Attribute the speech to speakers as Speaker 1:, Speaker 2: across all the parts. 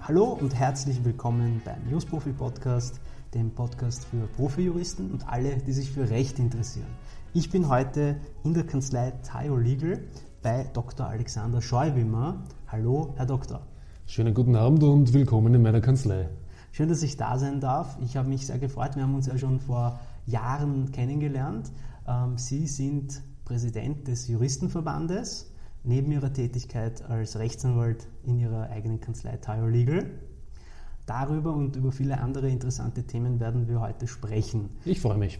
Speaker 1: Hallo und herzlich willkommen beim Newsprofi Podcast, dem Podcast für Profijuristen und alle, die sich für Recht interessieren. Ich bin heute in der Kanzlei Tayo Legal bei Dr. Alexander Scheuwimmer. Hallo, Herr Doktor.
Speaker 2: Schönen guten Abend und willkommen in meiner Kanzlei.
Speaker 1: Schön, dass ich da sein darf. Ich habe mich sehr gefreut. Wir haben uns ja schon vor Jahren kennengelernt. Ähm, Sie sind Präsident des Juristenverbandes neben ihrer Tätigkeit als Rechtsanwalt in ihrer eigenen Kanzlei Tayo Legal. Darüber und über viele andere interessante Themen werden wir heute sprechen.
Speaker 2: Ich freue mich.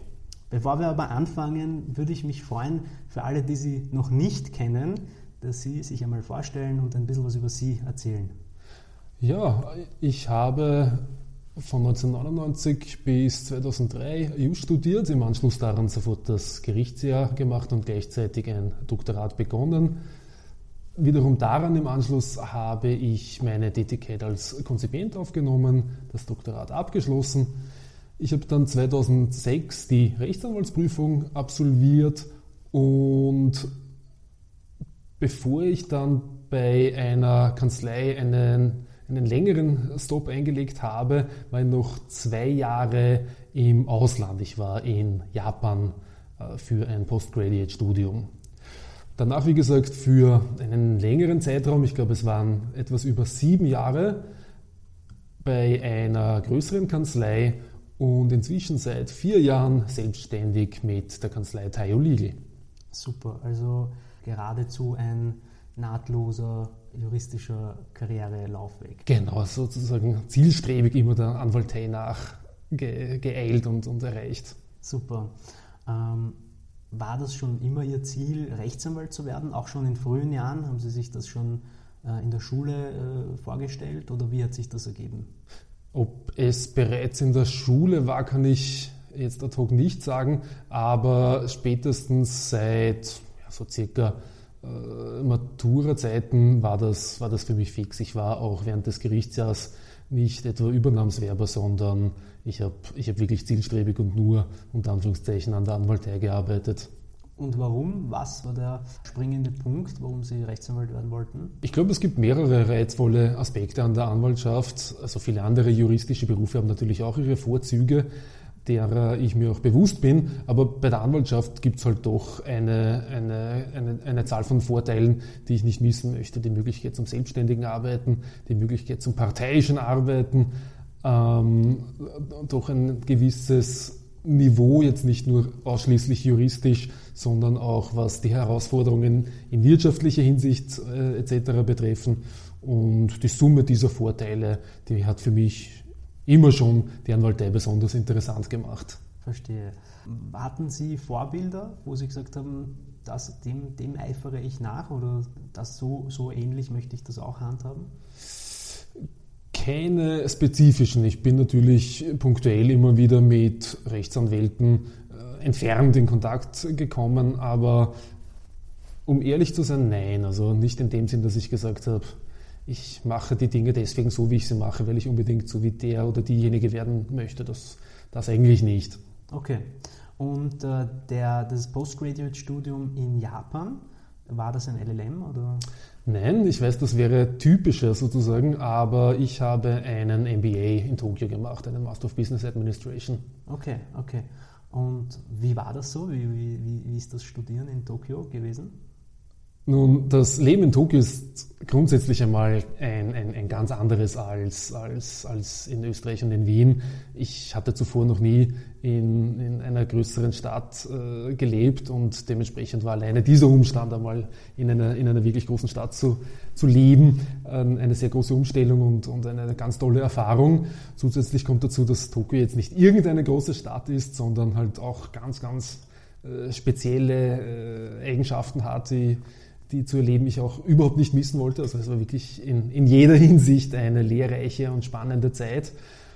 Speaker 1: Bevor wir aber anfangen, würde ich mich freuen, für alle, die Sie noch nicht kennen, dass Sie sich einmal vorstellen und ein bisschen was über Sie erzählen.
Speaker 2: Ja, ich habe von 1999 bis 2003 EU studiert, im Anschluss daran sofort das Gerichtsjahr gemacht und gleichzeitig ein Doktorat begonnen. Wiederum daran im Anschluss habe ich meine Tätigkeit als Konzipient aufgenommen, das Doktorat abgeschlossen. Ich habe dann 2006 die Rechtsanwaltsprüfung absolviert und bevor ich dann bei einer Kanzlei einen, einen längeren Stop eingelegt habe, war ich noch zwei Jahre im Ausland. Ich war in Japan äh, für ein Postgraduate-Studium. Danach, wie gesagt, für einen längeren Zeitraum, ich glaube, es waren etwas über sieben Jahre, bei einer größeren Kanzlei und inzwischen seit vier Jahren selbstständig mit der Kanzlei Tayo Legal.
Speaker 1: Super, also geradezu ein nahtloser juristischer Karrierelaufweg.
Speaker 2: Genau, sozusagen zielstrebig immer der Anwaltei nachgeeilt und, und erreicht.
Speaker 1: Super. Ähm, war das schon immer Ihr Ziel, Rechtsanwalt zu werden? Auch schon in frühen Jahren? Haben Sie sich das schon äh, in der Schule äh, vorgestellt oder wie hat sich das ergeben?
Speaker 2: Ob es bereits in der Schule war, kann ich jetzt ad hoc nicht sagen, aber spätestens seit ja, so circa Matura-Zeiten war das, war das für mich fix. Ich war auch während des Gerichtsjahres nicht etwa Übernahmswerber, sondern ich habe ich hab wirklich zielstrebig und nur unter Anführungszeichen an der Anwaltei gearbeitet.
Speaker 1: Und warum? Was war der springende Punkt, warum Sie Rechtsanwalt werden wollten?
Speaker 2: Ich glaube, es gibt mehrere reizvolle Aspekte an der Anwaltschaft. Also viele andere juristische Berufe haben natürlich auch ihre Vorzüge derer ich mir auch bewusst bin. Aber bei der Anwaltschaft gibt es halt doch eine, eine, eine, eine, Zahl von Vorteilen, die ich nicht missen möchte. Die Möglichkeit zum selbstständigen Arbeiten, die Möglichkeit zum parteiischen Arbeiten, ähm, doch ein gewisses Niveau, jetzt nicht nur ausschließlich juristisch, sondern auch was die Herausforderungen in wirtschaftlicher Hinsicht äh, etc. betreffen. Und die Summe dieser Vorteile, die hat für mich immer schon die Anwaltei besonders interessant gemacht.
Speaker 1: Verstehe. Hatten Sie Vorbilder, wo Sie gesagt haben, das, dem, dem eifere ich nach oder das so, so ähnlich möchte ich das auch handhaben?
Speaker 2: Keine spezifischen. Ich bin natürlich punktuell immer wieder mit Rechtsanwälten äh, entfernt in Kontakt gekommen, aber um ehrlich zu sein, nein. Also nicht in dem Sinn, dass ich gesagt habe, ich mache die Dinge deswegen so, wie ich sie mache, weil ich unbedingt so wie der oder diejenige werden möchte. Das, das eigentlich nicht.
Speaker 1: Okay. Und äh, der, das Postgraduate-Studium in Japan, war das ein LLM oder?
Speaker 2: Nein, ich weiß, das wäre typischer sozusagen, aber ich habe einen MBA in Tokio gemacht, einen Master of Business Administration.
Speaker 1: Okay, okay. Und wie war das so? Wie, wie, wie ist das Studieren in Tokio gewesen?
Speaker 2: Nun, das Leben in Tokio ist grundsätzlich einmal ein, ein, ein, ganz anderes als, als, als in Österreich und in Wien. Ich hatte zuvor noch nie in, in einer größeren Stadt äh, gelebt und dementsprechend war alleine dieser Umstand einmal in einer, in einer wirklich großen Stadt zu, zu leben äh, eine sehr große Umstellung und, und eine ganz tolle Erfahrung. Zusätzlich kommt dazu, dass Tokio jetzt nicht irgendeine große Stadt ist, sondern halt auch ganz, ganz äh, spezielle äh, Eigenschaften hat, die die zu erleben ich auch überhaupt nicht missen wollte. Also es war wirklich in, in jeder Hinsicht eine lehrreiche und spannende Zeit.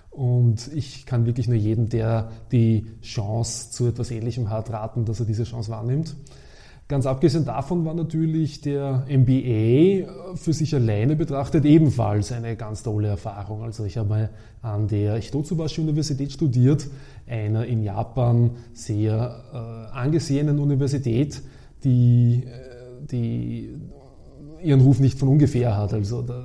Speaker 2: Und ich kann wirklich nur jedem, der die Chance zu etwas Ähnlichem hat, raten, dass er diese Chance wahrnimmt. Ganz abgesehen davon war natürlich der MBA für sich alleine betrachtet ebenfalls eine ganz tolle Erfahrung. Also ich habe an der Hitotsubashi Universität studiert, einer in Japan sehr äh, angesehenen Universität, die äh, die ihren Ruf nicht von ungefähr hat. Also da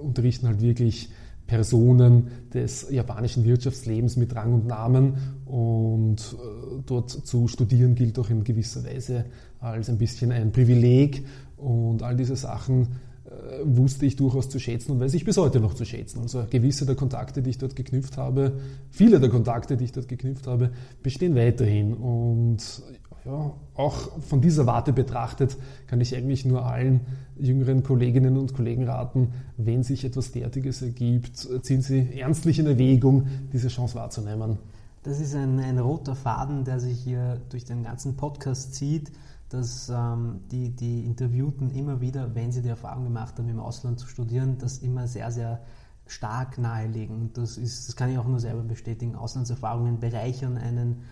Speaker 2: unterrichten halt wirklich Personen des japanischen Wirtschaftslebens mit Rang und Namen und äh, dort zu studieren gilt auch in gewisser Weise als ein bisschen ein Privileg und all diese Sachen äh, wusste ich durchaus zu schätzen und weiß ich bis heute noch zu schätzen. Also gewisse der Kontakte, die ich dort geknüpft habe, viele der Kontakte, die ich dort geknüpft habe, bestehen weiterhin und ja, auch von dieser Warte betrachtet kann ich eigentlich nur allen jüngeren Kolleginnen und Kollegen raten, wenn sich etwas derartiges ergibt, ziehen Sie ernstlich in Erwägung, diese Chance wahrzunehmen.
Speaker 1: Das ist ein, ein roter Faden, der sich hier durch den ganzen Podcast zieht, dass ähm, die, die Interviewten immer wieder, wenn sie die Erfahrung gemacht haben, im Ausland zu studieren, das immer sehr, sehr stark nahelegen. Das, ist, das kann ich auch nur selber bestätigen. Auslandserfahrungen bereichern einen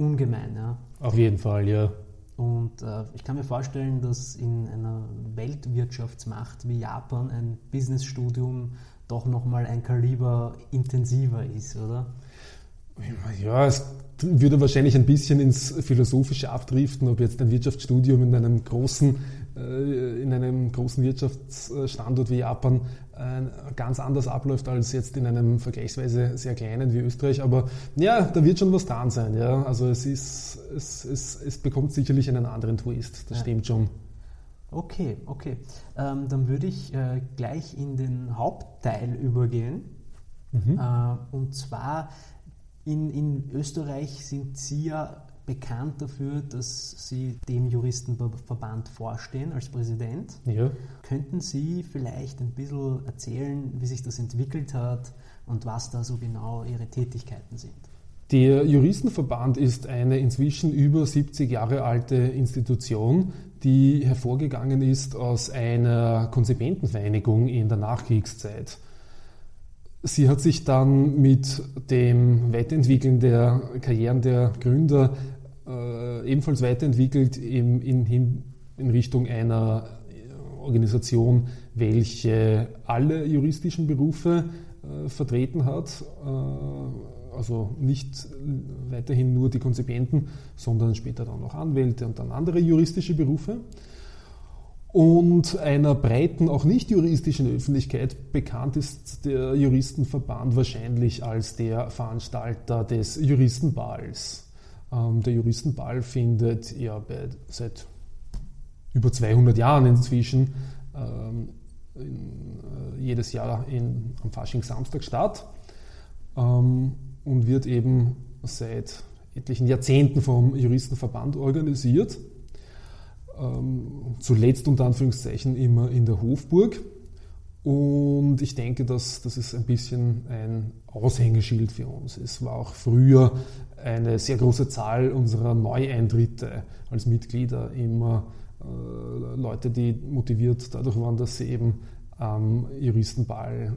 Speaker 1: ungemein. Ja.
Speaker 2: Auf jeden Fall, ja.
Speaker 1: Und äh, ich kann mir vorstellen, dass in einer Weltwirtschaftsmacht wie Japan ein Businessstudium doch nochmal ein Kaliber intensiver ist, oder?
Speaker 2: Ja, es würde wahrscheinlich ein bisschen ins Philosophische abdriften, ob jetzt ein Wirtschaftsstudium in einem großen, in einem großen Wirtschaftsstandort wie Japan äh, ganz anders abläuft als jetzt in einem vergleichsweise sehr kleinen wie Österreich. Aber ja, da wird schon was dran sein. Ja? Also es, ist, es, es, es bekommt sicherlich einen anderen Twist, das ja. stimmt schon.
Speaker 1: Okay, okay. Ähm, dann würde ich äh, gleich in den Hauptteil übergehen. Mhm. Äh, und zwar in, in Österreich sind Sie ja bekannt dafür, dass Sie dem Juristenverband vorstehen als Präsident. Ja. Könnten Sie vielleicht ein bisschen erzählen, wie sich das entwickelt hat und was da so genau Ihre Tätigkeiten sind?
Speaker 2: Der Juristenverband ist eine inzwischen über 70 Jahre alte Institution, die hervorgegangen ist aus einer Konzipientenvereinigung in der Nachkriegszeit. Sie hat sich dann mit dem Weiterentwickeln der Karrieren der Gründer äh, ebenfalls weiterentwickelt in, in, in Richtung einer Organisation, welche alle juristischen Berufe äh, vertreten hat. Äh, also nicht weiterhin nur die Konzipienten, sondern später dann auch Anwälte und dann andere juristische Berufe und einer breiten, auch nicht juristischen Öffentlichkeit bekannt ist der Juristenverband wahrscheinlich als der Veranstalter des Juristenballs. Ähm, der Juristenball findet ja bei, seit über 200 Jahren inzwischen ähm, in, äh, jedes Jahr in, am Faschingssamstag statt ähm, und wird eben seit etlichen Jahrzehnten vom Juristenverband organisiert ähm, zuletzt unter Anführungszeichen immer in der Hofburg. Und ich denke, dass das ist ein bisschen ein Aushängeschild für uns. Es war auch früher eine sehr große Zahl unserer Neueintritte als Mitglieder immer äh, Leute, die motiviert dadurch waren, dass sie eben am Juristenball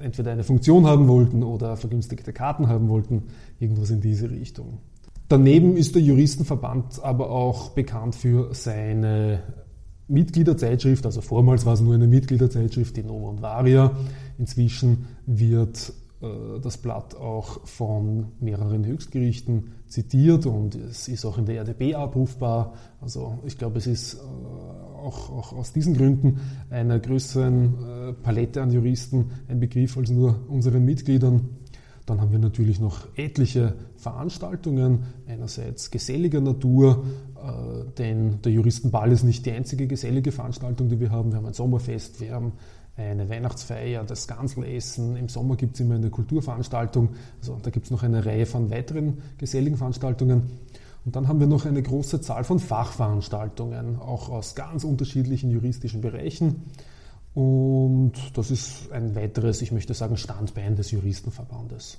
Speaker 2: äh, entweder eine Funktion haben wollten oder vergünstigte Karten haben wollten, irgendwas in diese Richtung. Daneben ist der Juristenverband aber auch bekannt für seine Mitgliederzeitschrift, also vormals war es nur eine Mitgliederzeitschrift, die Nova und Varia. Inzwischen wird äh, das Blatt auch von mehreren Höchstgerichten zitiert und es ist auch in der RDB abrufbar. Also ich glaube, es ist äh, auch, auch, aus diesen Gründen einer größeren äh, Palette an Juristen ein Begriff als nur unseren Mitgliedern. Dann haben wir natürlich noch etliche Veranstaltungen, einerseits geselliger Natur, äh, denn der Juristenball ist nicht die einzige gesellige Veranstaltung, die wir haben. Wir haben ein Sommerfest, wir haben eine Weihnachtsfeier, das Ganzlessen. Im Sommer gibt es immer eine Kulturveranstaltung. Also da gibt es noch eine Reihe von weiteren geselligen Veranstaltungen. Und dann haben wir noch eine große Zahl von Fachveranstaltungen, auch aus ganz unterschiedlichen juristischen Bereichen. Und das ist ein weiteres, ich möchte sagen, Standbein des Juristenverbandes.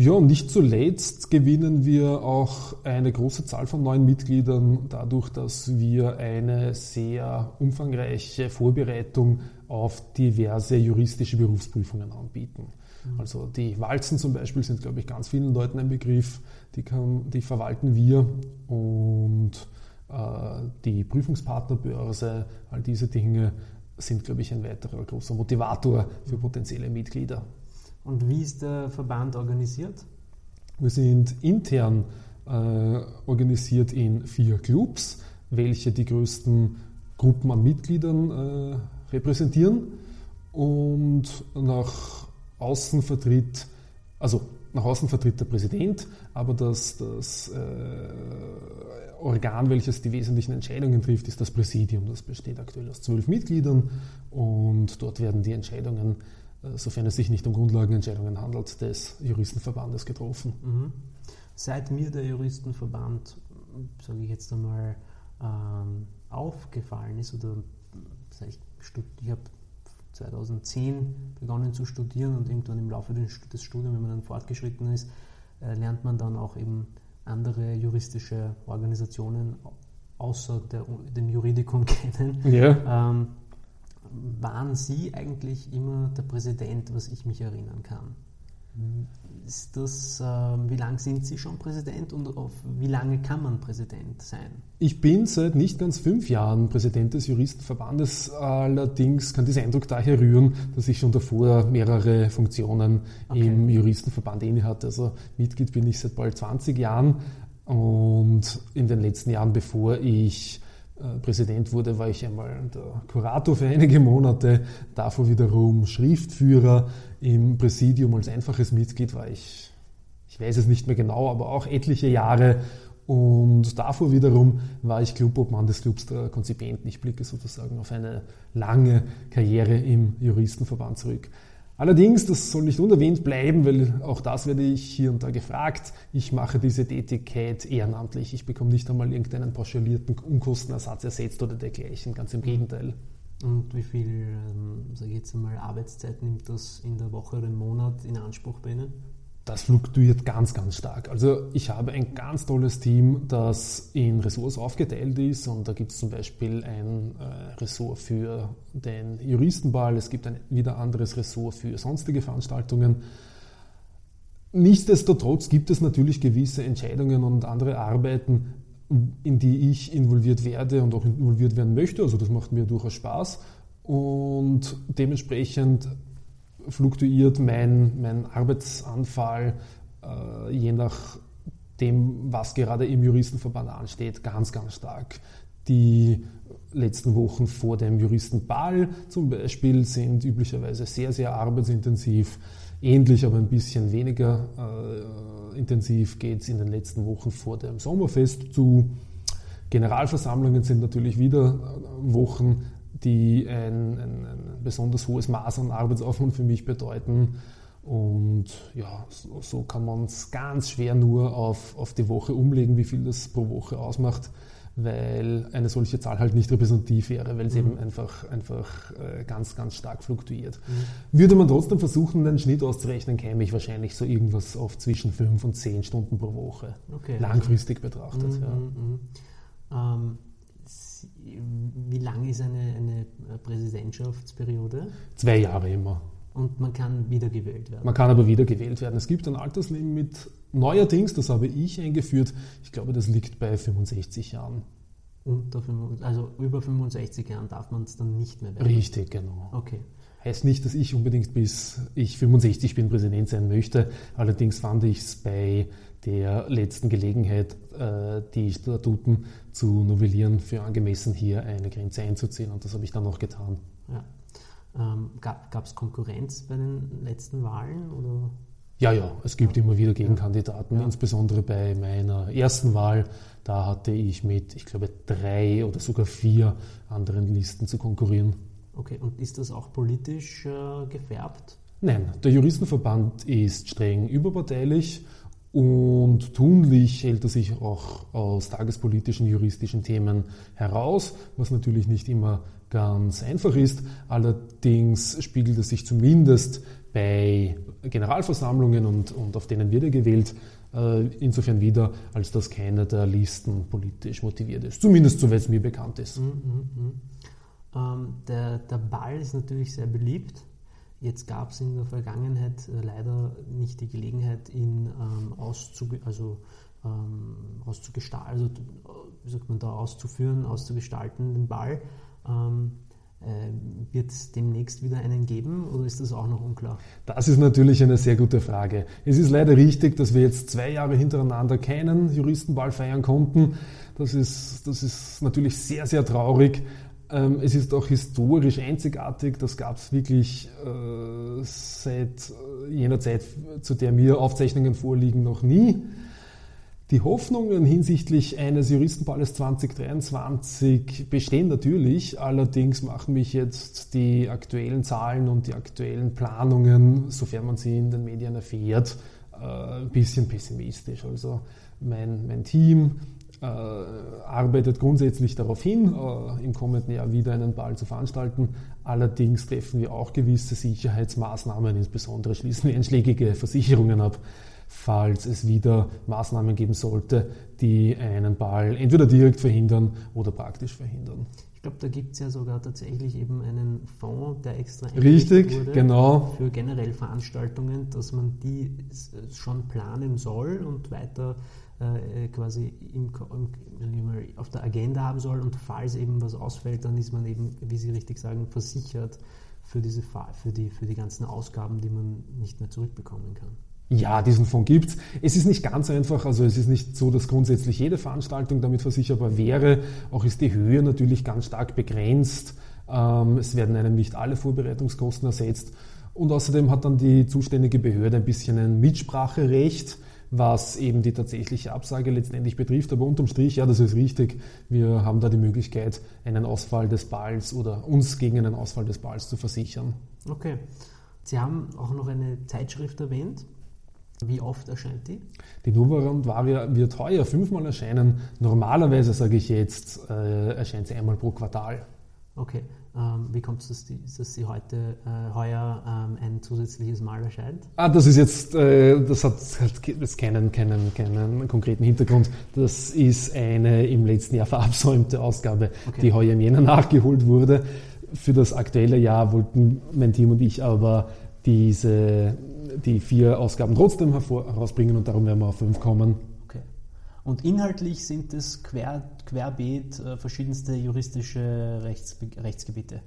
Speaker 2: Ja, und nicht zuletzt gewinnen wir auch eine große Zahl von neuen Mitgliedern dadurch, dass wir eine sehr umfangreiche Vorbereitung auf diverse juristische Berufsprüfungen anbieten. Mhm. Also die Walzen zum Beispiel sind, glaube ich, ganz vielen Leuten ein Begriff, die, kann, die verwalten wir und äh, die Prüfungspartnerbörse, all diese Dinge sind, glaube ich, ein weiterer großer Motivator für potenzielle Mitglieder.
Speaker 1: Und wie ist der Verband organisiert?
Speaker 2: Wir sind intern äh, organisiert in vier Clubs. welche die größten Gruppen an Mitgliedern äh, repräsentieren und nach außen vertritt, also nach außen vertritt der Präsident, aber das, das äh, Organ, welches die wesentlichen Entscheidungen trifft, ist das Präsidium. Das besteht aktuell aus zwölf Mitgliedern und dort werden die Entscheidungen, äh, sofern es sich nicht um Grundlagenentscheidungen handelt, des Juristenverbandes getroffen. Mhm.
Speaker 1: Seit mir der Juristenverband, sage ich jetzt einmal, ähm, aufgefallen ist oder ich, ich habe 2010 begonnen zu studieren und irgendwann im Laufe des Studiums, wenn man dann fortgeschritten ist, äh, lernt man dann auch eben andere juristische Organisationen außer der, dem Juridikum kennen. Ja. Ähm, waren Sie eigentlich immer der Präsident, was ich mich erinnern kann? Ist das, äh, wie lange sind Sie schon Präsident und auf wie lange kann man Präsident sein?
Speaker 2: Ich bin seit nicht ganz fünf Jahren Präsident des Juristenverbandes. Allerdings kann dieser Eindruck daher rühren, dass ich schon davor mehrere Funktionen okay. im Juristenverband inne hatte. Also Mitglied bin ich seit bald 20 Jahren und in den letzten Jahren, bevor ich Präsident wurde, war ich einmal der Kurator für einige Monate, davor wiederum Schriftführer im Präsidium als einfaches Mitglied war ich, ich weiß es nicht mehr genau, aber auch etliche Jahre und davor wiederum war ich Clubobmann des Clubs der Konzipienten. Ich blicke sozusagen auf eine lange Karriere im Juristenverband zurück. Allerdings, das soll nicht unerwähnt bleiben, weil auch das werde ich hier und da gefragt. Ich mache diese Tätigkeit ehrenamtlich. Ich bekomme nicht einmal irgendeinen pauschalierten Unkostenersatz ersetzt oder dergleichen. Ganz im Gegenteil.
Speaker 1: Und wie viel, ähm, sage ich jetzt einmal, Arbeitszeit nimmt das in der Woche oder im Monat in Anspruch bei Ihnen?
Speaker 2: Das fluktuiert ganz, ganz stark. Also ich habe ein ganz tolles Team, das in Ressorts aufgeteilt ist und da gibt es zum Beispiel ein äh, Ressort für den Juristenball, es gibt ein wieder anderes Ressort für sonstige Veranstaltungen. Nichtsdestotrotz gibt es natürlich gewisse Entscheidungen und andere Arbeiten, in die ich involviert werde und auch involviert werden möchte. Also das macht mir durchaus Spaß und dementsprechend fluktuiert mein, mein Arbeitsanfall äh, je nachdem, was gerade im Juristenverband ansteht, ganz, ganz stark. Die letzten Wochen vor dem Juristenball zum Beispiel sind üblicherweise sehr, sehr arbeitsintensiv. Ähnlich, aber ein bisschen weniger äh, intensiv geht es in den letzten Wochen vor dem Sommerfest zu. Generalversammlungen sind natürlich wieder äh, Wochen, die ein, ein, ein, besonders hohes Maß an Arbeitsaufwand für mich bedeuten. Und ja, so, so kann man es ganz schwer nur auf, auf die Woche umlegen, wie viel das pro Woche ausmacht, weil eine solche Zahl halt nicht repräsentativ wäre, weil es mhm. eben einfach, einfach äh, ganz, ganz stark fluktuiert. Mhm. Würde man trotzdem versuchen, einen Schnitt auszurechnen, käme ich wahrscheinlich so irgendwas auf zwischen fünf und zehn Stunden pro Woche, okay. langfristig betrachtet. Mhm, ja. Mhm.
Speaker 1: Ähm, wie lang ist eine, eine Präsidentschaftsperiode?
Speaker 2: Zwei Jahre immer.
Speaker 1: Und man kann wiedergewählt werden.
Speaker 2: Man kann aber wiedergewählt werden. Es gibt ein Alterslimit neuerdings, das habe ich eingeführt. Ich glaube, das liegt bei 65 Jahren.
Speaker 1: Unter 65, also über 65 Jahren darf man es dann nicht mehr
Speaker 2: werden. Richtig, genau.
Speaker 1: Okay.
Speaker 2: Heißt nicht, dass ich unbedingt bis ich 65 bin Präsident sein möchte. Allerdings fand ich es bei der letzten Gelegenheit, äh, die Statuten zu novellieren, für angemessen hier eine Grenze einzuziehen und das habe ich dann auch getan.
Speaker 1: Ja. Ähm, gab es Konkurrenz bei den letzten Wahlen? Oder?
Speaker 2: Ja, ja, es gibt ja. immer wieder Gegenkandidaten, ja. insbesondere bei meiner ersten Wahl. Da hatte ich mit, ich glaube, drei oder sogar vier anderen Listen zu konkurrieren.
Speaker 1: Okay, und ist das auch politisch äh, gefärbt?
Speaker 2: Nein, der Juristenverband ist streng überparteilich und tunlich hält er sich auch aus tagespolitischen, juristischen Themen heraus, was natürlich nicht immer ganz einfach ist. Allerdings spiegelt es sich zumindest bei Generalversammlungen und, und auf denen wird er gewählt, äh, insofern wieder, als dass keiner der Listen politisch motiviert ist. Zumindest soweit es mir bekannt ist. Mm -hmm.
Speaker 1: ähm, der, der Ball ist natürlich sehr beliebt. Jetzt gab es in der Vergangenheit äh, leider nicht die Gelegenheit, ihn ähm, auszuge also, ähm, auszugestalten, also wie sagt man da, auszuführen, auszugestalten, den Ball. Ähm, äh, wird es demnächst wieder einen geben oder ist das auch noch unklar?
Speaker 2: Das ist natürlich eine sehr gute Frage. Es ist leider richtig, dass wir jetzt zwei Jahre hintereinander keinen Juristenball feiern konnten. Das ist, das ist natürlich sehr, sehr traurig. Ähm, es ist auch historisch einzigartig. Das gab es wirklich äh, seit jener Zeit, zu der mir Aufzeichnungen vorliegen, noch nie. Die Hoffnungen hinsichtlich eines Juristenballes 2023 bestehen natürlich, allerdings machen mich jetzt die aktuellen Zahlen und die aktuellen Planungen, sofern man sie in den Medien erfährt, äh, ein bisschen pessimistisch. Also mein, mein Team äh, arbeitet grundsätzlich darauf hin, äh, im kommenden Jahr wieder einen Ball zu veranstalten. Allerdings treffen wir auch gewisse Sicherheitsmaßnahmen, insbesondere schließen wir einschlägige Versicherungen ab falls es wieder Maßnahmen geben sollte, die einen Ball entweder direkt verhindern oder praktisch verhindern.
Speaker 1: Ich glaube, da gibt es ja sogar tatsächlich eben einen Fonds, der extra
Speaker 2: Richtig, wurde genau.
Speaker 1: für generell Veranstaltungen, dass man die schon planen soll und weiter äh, quasi im, im, auf der Agenda haben soll. Und falls eben was ausfällt, dann ist man eben, wie Sie richtig sagen, versichert für, diese, für, die, für die ganzen Ausgaben, die man nicht mehr zurückbekommen kann.
Speaker 2: Ja, diesen Fonds gibt's. Es ist nicht ganz einfach, also es ist nicht so, dass grundsätzlich jede Veranstaltung damit versicherbar wäre. Auch ist die Höhe natürlich ganz stark begrenzt. Ähm, es werden einem nicht alle Vorbereitungskosten ersetzt. Und außerdem hat dann die zuständige Behörde ein bisschen ein Mitspracherecht, was eben die tatsächliche Absage letztendlich betrifft. Aber unterm Strich, ja, das ist richtig. Wir haben da die Möglichkeit, einen Ausfall des Balls oder uns gegen einen Ausfall des Balls zu versichern.
Speaker 1: Okay. Sie haben auch noch eine Zeitschrift erwähnt. Wie oft erscheint die?
Speaker 2: Die Nuvarand Varia wird heuer fünfmal erscheinen. Normalerweise, sage ich jetzt, äh, erscheint sie einmal pro Quartal.
Speaker 1: Okay. Ähm, wie kommt es, dass, dass, sie heute, äh, heuer ähm, ein zusätzliches Mal erscheint?
Speaker 2: Ah, das ist jetzt, äh, das hat, hat das keinen, keinen, keinen konkreten Hintergrund. Das ist eine im letzten Jahr verabsäumte Ausgabe, okay. die heuer im Jänner nachgeholt wurde. Für das aktuelle Jahr wollten mein Team und ich aber diese, die vier Ausgaben trotzdem hervor, herausbringen und darum werden wir auf fünf kommen.
Speaker 1: Und inhaltlich sind es quer, querbeet äh, verschiedenste juristische Rechts, Rechtsgebiete.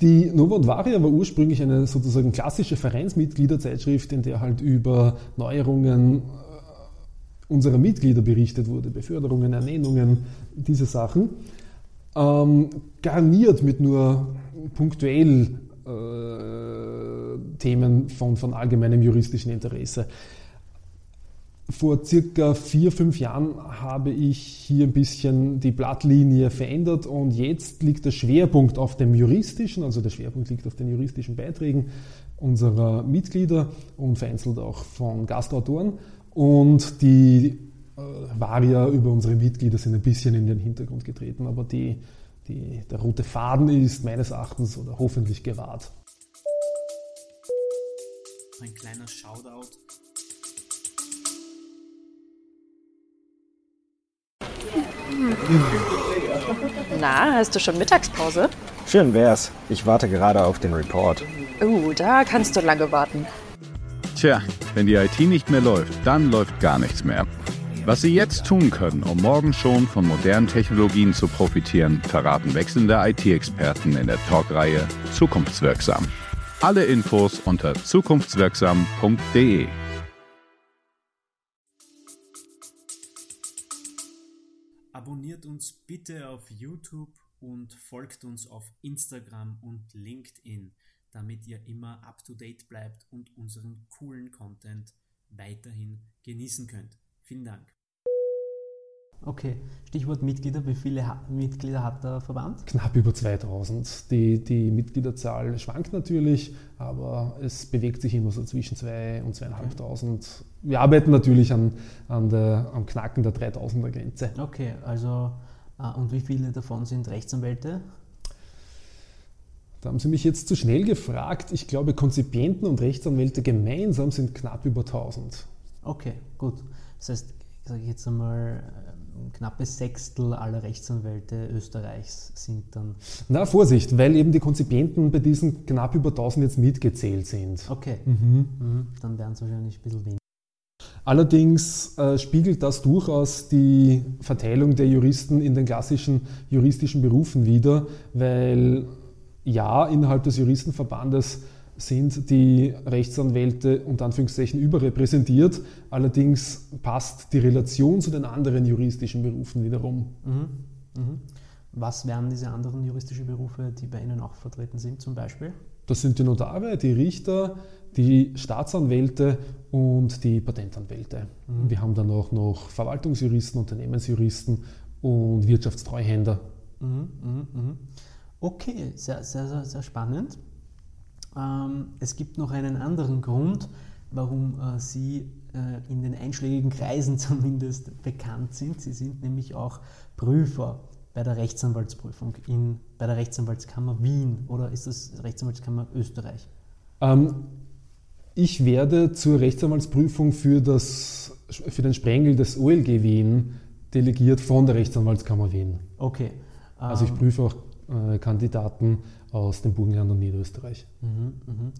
Speaker 2: Die Nova und Varia war ursprünglich eine sozusagen klassische Vereinsmitgliederzeitschrift, in der halt über Neuerungen äh, unserer Mitglieder berichtet wurde, Beförderungen, Ernennungen, diese Sachen. Ähm, garniert mit nur punktuell äh, Themen von, von allgemeinem juristischen Interesse. Vor circa vier, fünf Jahren habe ich hier ein bisschen die Blattlinie verändert und jetzt liegt der Schwerpunkt auf dem juristischen, also der Schwerpunkt liegt auf den juristischen Beiträgen unserer Mitglieder und vereinzelt auch von Gastautoren. Und die äh, Varia über unsere Mitglieder sind ein bisschen in den Hintergrund getreten, aber die die, der rote Faden ist meines Erachtens oder hoffentlich gewahrt.
Speaker 1: Ein kleiner Shoutout.
Speaker 3: Na, hast du schon Mittagspause?
Speaker 4: Schön wär's. Ich warte gerade auf den Report.
Speaker 3: Uh, da kannst du lange warten.
Speaker 5: Tja, wenn die IT nicht mehr läuft, dann läuft gar nichts mehr. Was Sie jetzt tun können, um morgen schon von modernen Technologien zu profitieren, verraten wechselnde IT-Experten in der Talkreihe Zukunftswirksam. Alle Infos unter zukunftswirksam.de.
Speaker 1: Abonniert uns bitte auf YouTube und folgt uns auf Instagram und LinkedIn, damit ihr immer up-to-date bleibt und unseren coolen Content weiterhin genießen könnt. Vielen Dank. Okay, Stichwort Mitglieder. Wie viele ha Mitglieder hat der Verband?
Speaker 2: Knapp über 2000. Die, die Mitgliederzahl schwankt natürlich, aber es bewegt sich immer so zwischen 2 und 2.500. Wir arbeiten natürlich an, an der, am Knacken der 3000er Grenze.
Speaker 1: Okay, also äh, und wie viele davon sind Rechtsanwälte?
Speaker 2: Da haben Sie mich jetzt zu schnell gefragt. Ich glaube, Konzipienten und Rechtsanwälte gemeinsam sind knapp über 1000.
Speaker 1: Okay, gut. Das heißt, sage ich jetzt einmal, ein knappes Sechstel aller Rechtsanwälte Österreichs sind dann.
Speaker 2: Na, Vorsicht, weil eben die Konzipienten bei diesen knapp über 1000 jetzt mitgezählt sind.
Speaker 1: Okay, mhm. Mhm. dann wären es wahrscheinlich ein bisschen weniger.
Speaker 2: Allerdings äh, spiegelt das durchaus die Verteilung der Juristen in den klassischen juristischen Berufen wider, weil ja, innerhalb des Juristenverbandes sind die Rechtsanwälte unter Anführungszeichen überrepräsentiert. Allerdings passt die Relation zu den anderen juristischen Berufen wiederum.
Speaker 1: Mhm. Mhm. Was wären diese anderen juristischen Berufe, die bei Ihnen auch vertreten sind, zum Beispiel?
Speaker 2: Das sind die Notare, die Richter, die Staatsanwälte und die Patentanwälte. Mhm. Wir haben dann auch noch Verwaltungsjuristen, Unternehmensjuristen und Wirtschaftstreuhänder.
Speaker 1: Mhm, mh, mh. Okay, sehr, sehr, sehr, sehr spannend. Ähm, es gibt noch einen anderen Grund, warum äh, Sie äh, in den einschlägigen Kreisen zumindest bekannt sind. Sie sind nämlich auch Prüfer bei der Rechtsanwaltsprüfung in, bei der Rechtsanwaltskammer Wien oder ist das Rechtsanwaltskammer Österreich?
Speaker 2: Ähm, ich werde zur Rechtsanwaltsprüfung für, das, für den Sprengel des OLG Wien delegiert von der Rechtsanwaltskammer Wien.
Speaker 1: Okay.
Speaker 2: Also ich ähm, prüfe auch Kandidaten aus dem Burgenland und Niederösterreich.
Speaker 1: Mhm, mh.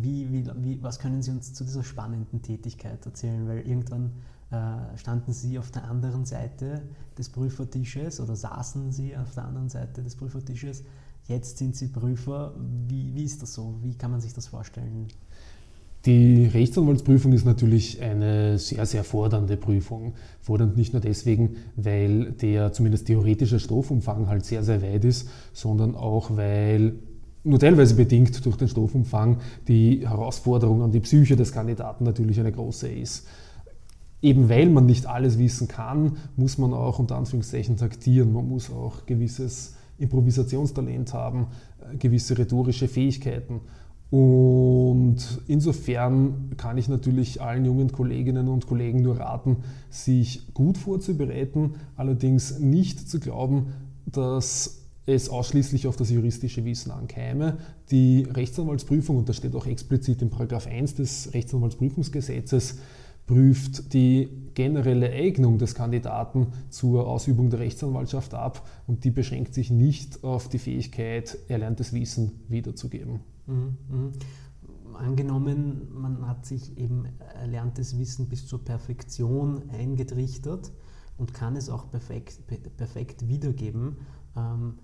Speaker 1: wie, wie, wie, was können Sie uns zu dieser spannenden Tätigkeit erzählen? Weil irgendwann äh, standen Sie auf der anderen Seite des Prüfertisches oder saßen Sie auf der anderen Seite des Prüfertisches. Jetzt sind Sie Prüfer. Wie, wie ist das so? Wie kann man sich das vorstellen?
Speaker 2: Die Rechtsanwaltsprüfung ist natürlich eine sehr, sehr fordernde Prüfung. Fordernd nicht nur deswegen, weil der zumindest theoretische Stoffumfang halt sehr, sehr weit ist, sondern auch, weil nur teilweise bedingt durch den Stoffumfang die Herausforderung an die Psyche des Kandidaten natürlich eine große ist. Eben weil man nicht alles wissen kann, muss man auch unter Anführungszeichen taktieren. Man muss auch gewisses Improvisationstalent haben, äh, gewisse rhetorische Fähigkeiten. Und insofern kann ich natürlich allen jungen Kolleginnen und Kollegen nur raten, sich gut vorzubereiten, allerdings nicht zu glauben, dass es ausschließlich auf das juristische Wissen ankäme. Die Rechtsanwaltsprüfung, und das steht auch explizit in 1 des Rechtsanwaltsprüfungsgesetzes, prüft die generelle Eignung des Kandidaten zur Ausübung der Rechtsanwaltschaft ab und die beschränkt sich nicht auf die Fähigkeit, erlerntes Wissen wiederzugeben. Mhm,
Speaker 1: mhm. Angenommen, man hat sich eben erlerntes Wissen bis zur Perfektion eingetrichtert und kann es auch perfekt, perfekt wiedergeben. Ähm,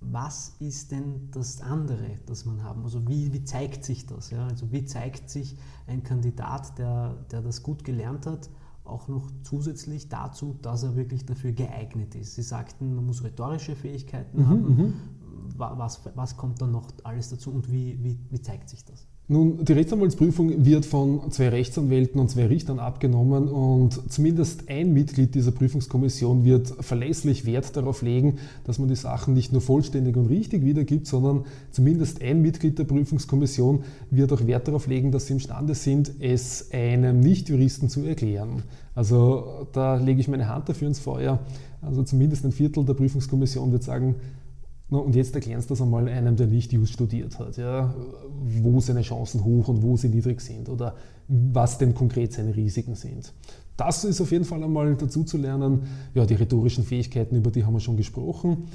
Speaker 1: was ist denn das andere, das man haben? Also wie, wie zeigt sich das? Ja? Also wie zeigt sich ein Kandidat, der, der das gut gelernt hat, auch noch zusätzlich dazu, dass er wirklich dafür geeignet ist? Sie sagten, man muss rhetorische Fähigkeiten mhm, haben. Mhm. Was, was kommt dann noch alles dazu und wie, wie, wie zeigt sich das?
Speaker 2: Nun, die Rechtsanwaltsprüfung wird von zwei Rechtsanwälten und zwei Richtern abgenommen und zumindest ein Mitglied dieser Prüfungskommission wird verlässlich Wert darauf legen, dass man die Sachen nicht nur vollständig und richtig wiedergibt, sondern zumindest ein Mitglied der Prüfungskommission wird auch Wert darauf legen, dass sie imstande sind, es einem Nichtjuristen zu erklären. Also da lege ich meine Hand dafür ins Feuer. Also zumindest ein Viertel der Prüfungskommission wird sagen, na, und jetzt erklären Sie das einmal einem, der nicht Just studiert hat, ja, wo seine Chancen hoch und wo sie niedrig sind oder was denn konkret seine Risiken sind. Das ist auf jeden Fall einmal dazu zu lernen. Ja, die rhetorischen Fähigkeiten, über die haben wir schon gesprochen.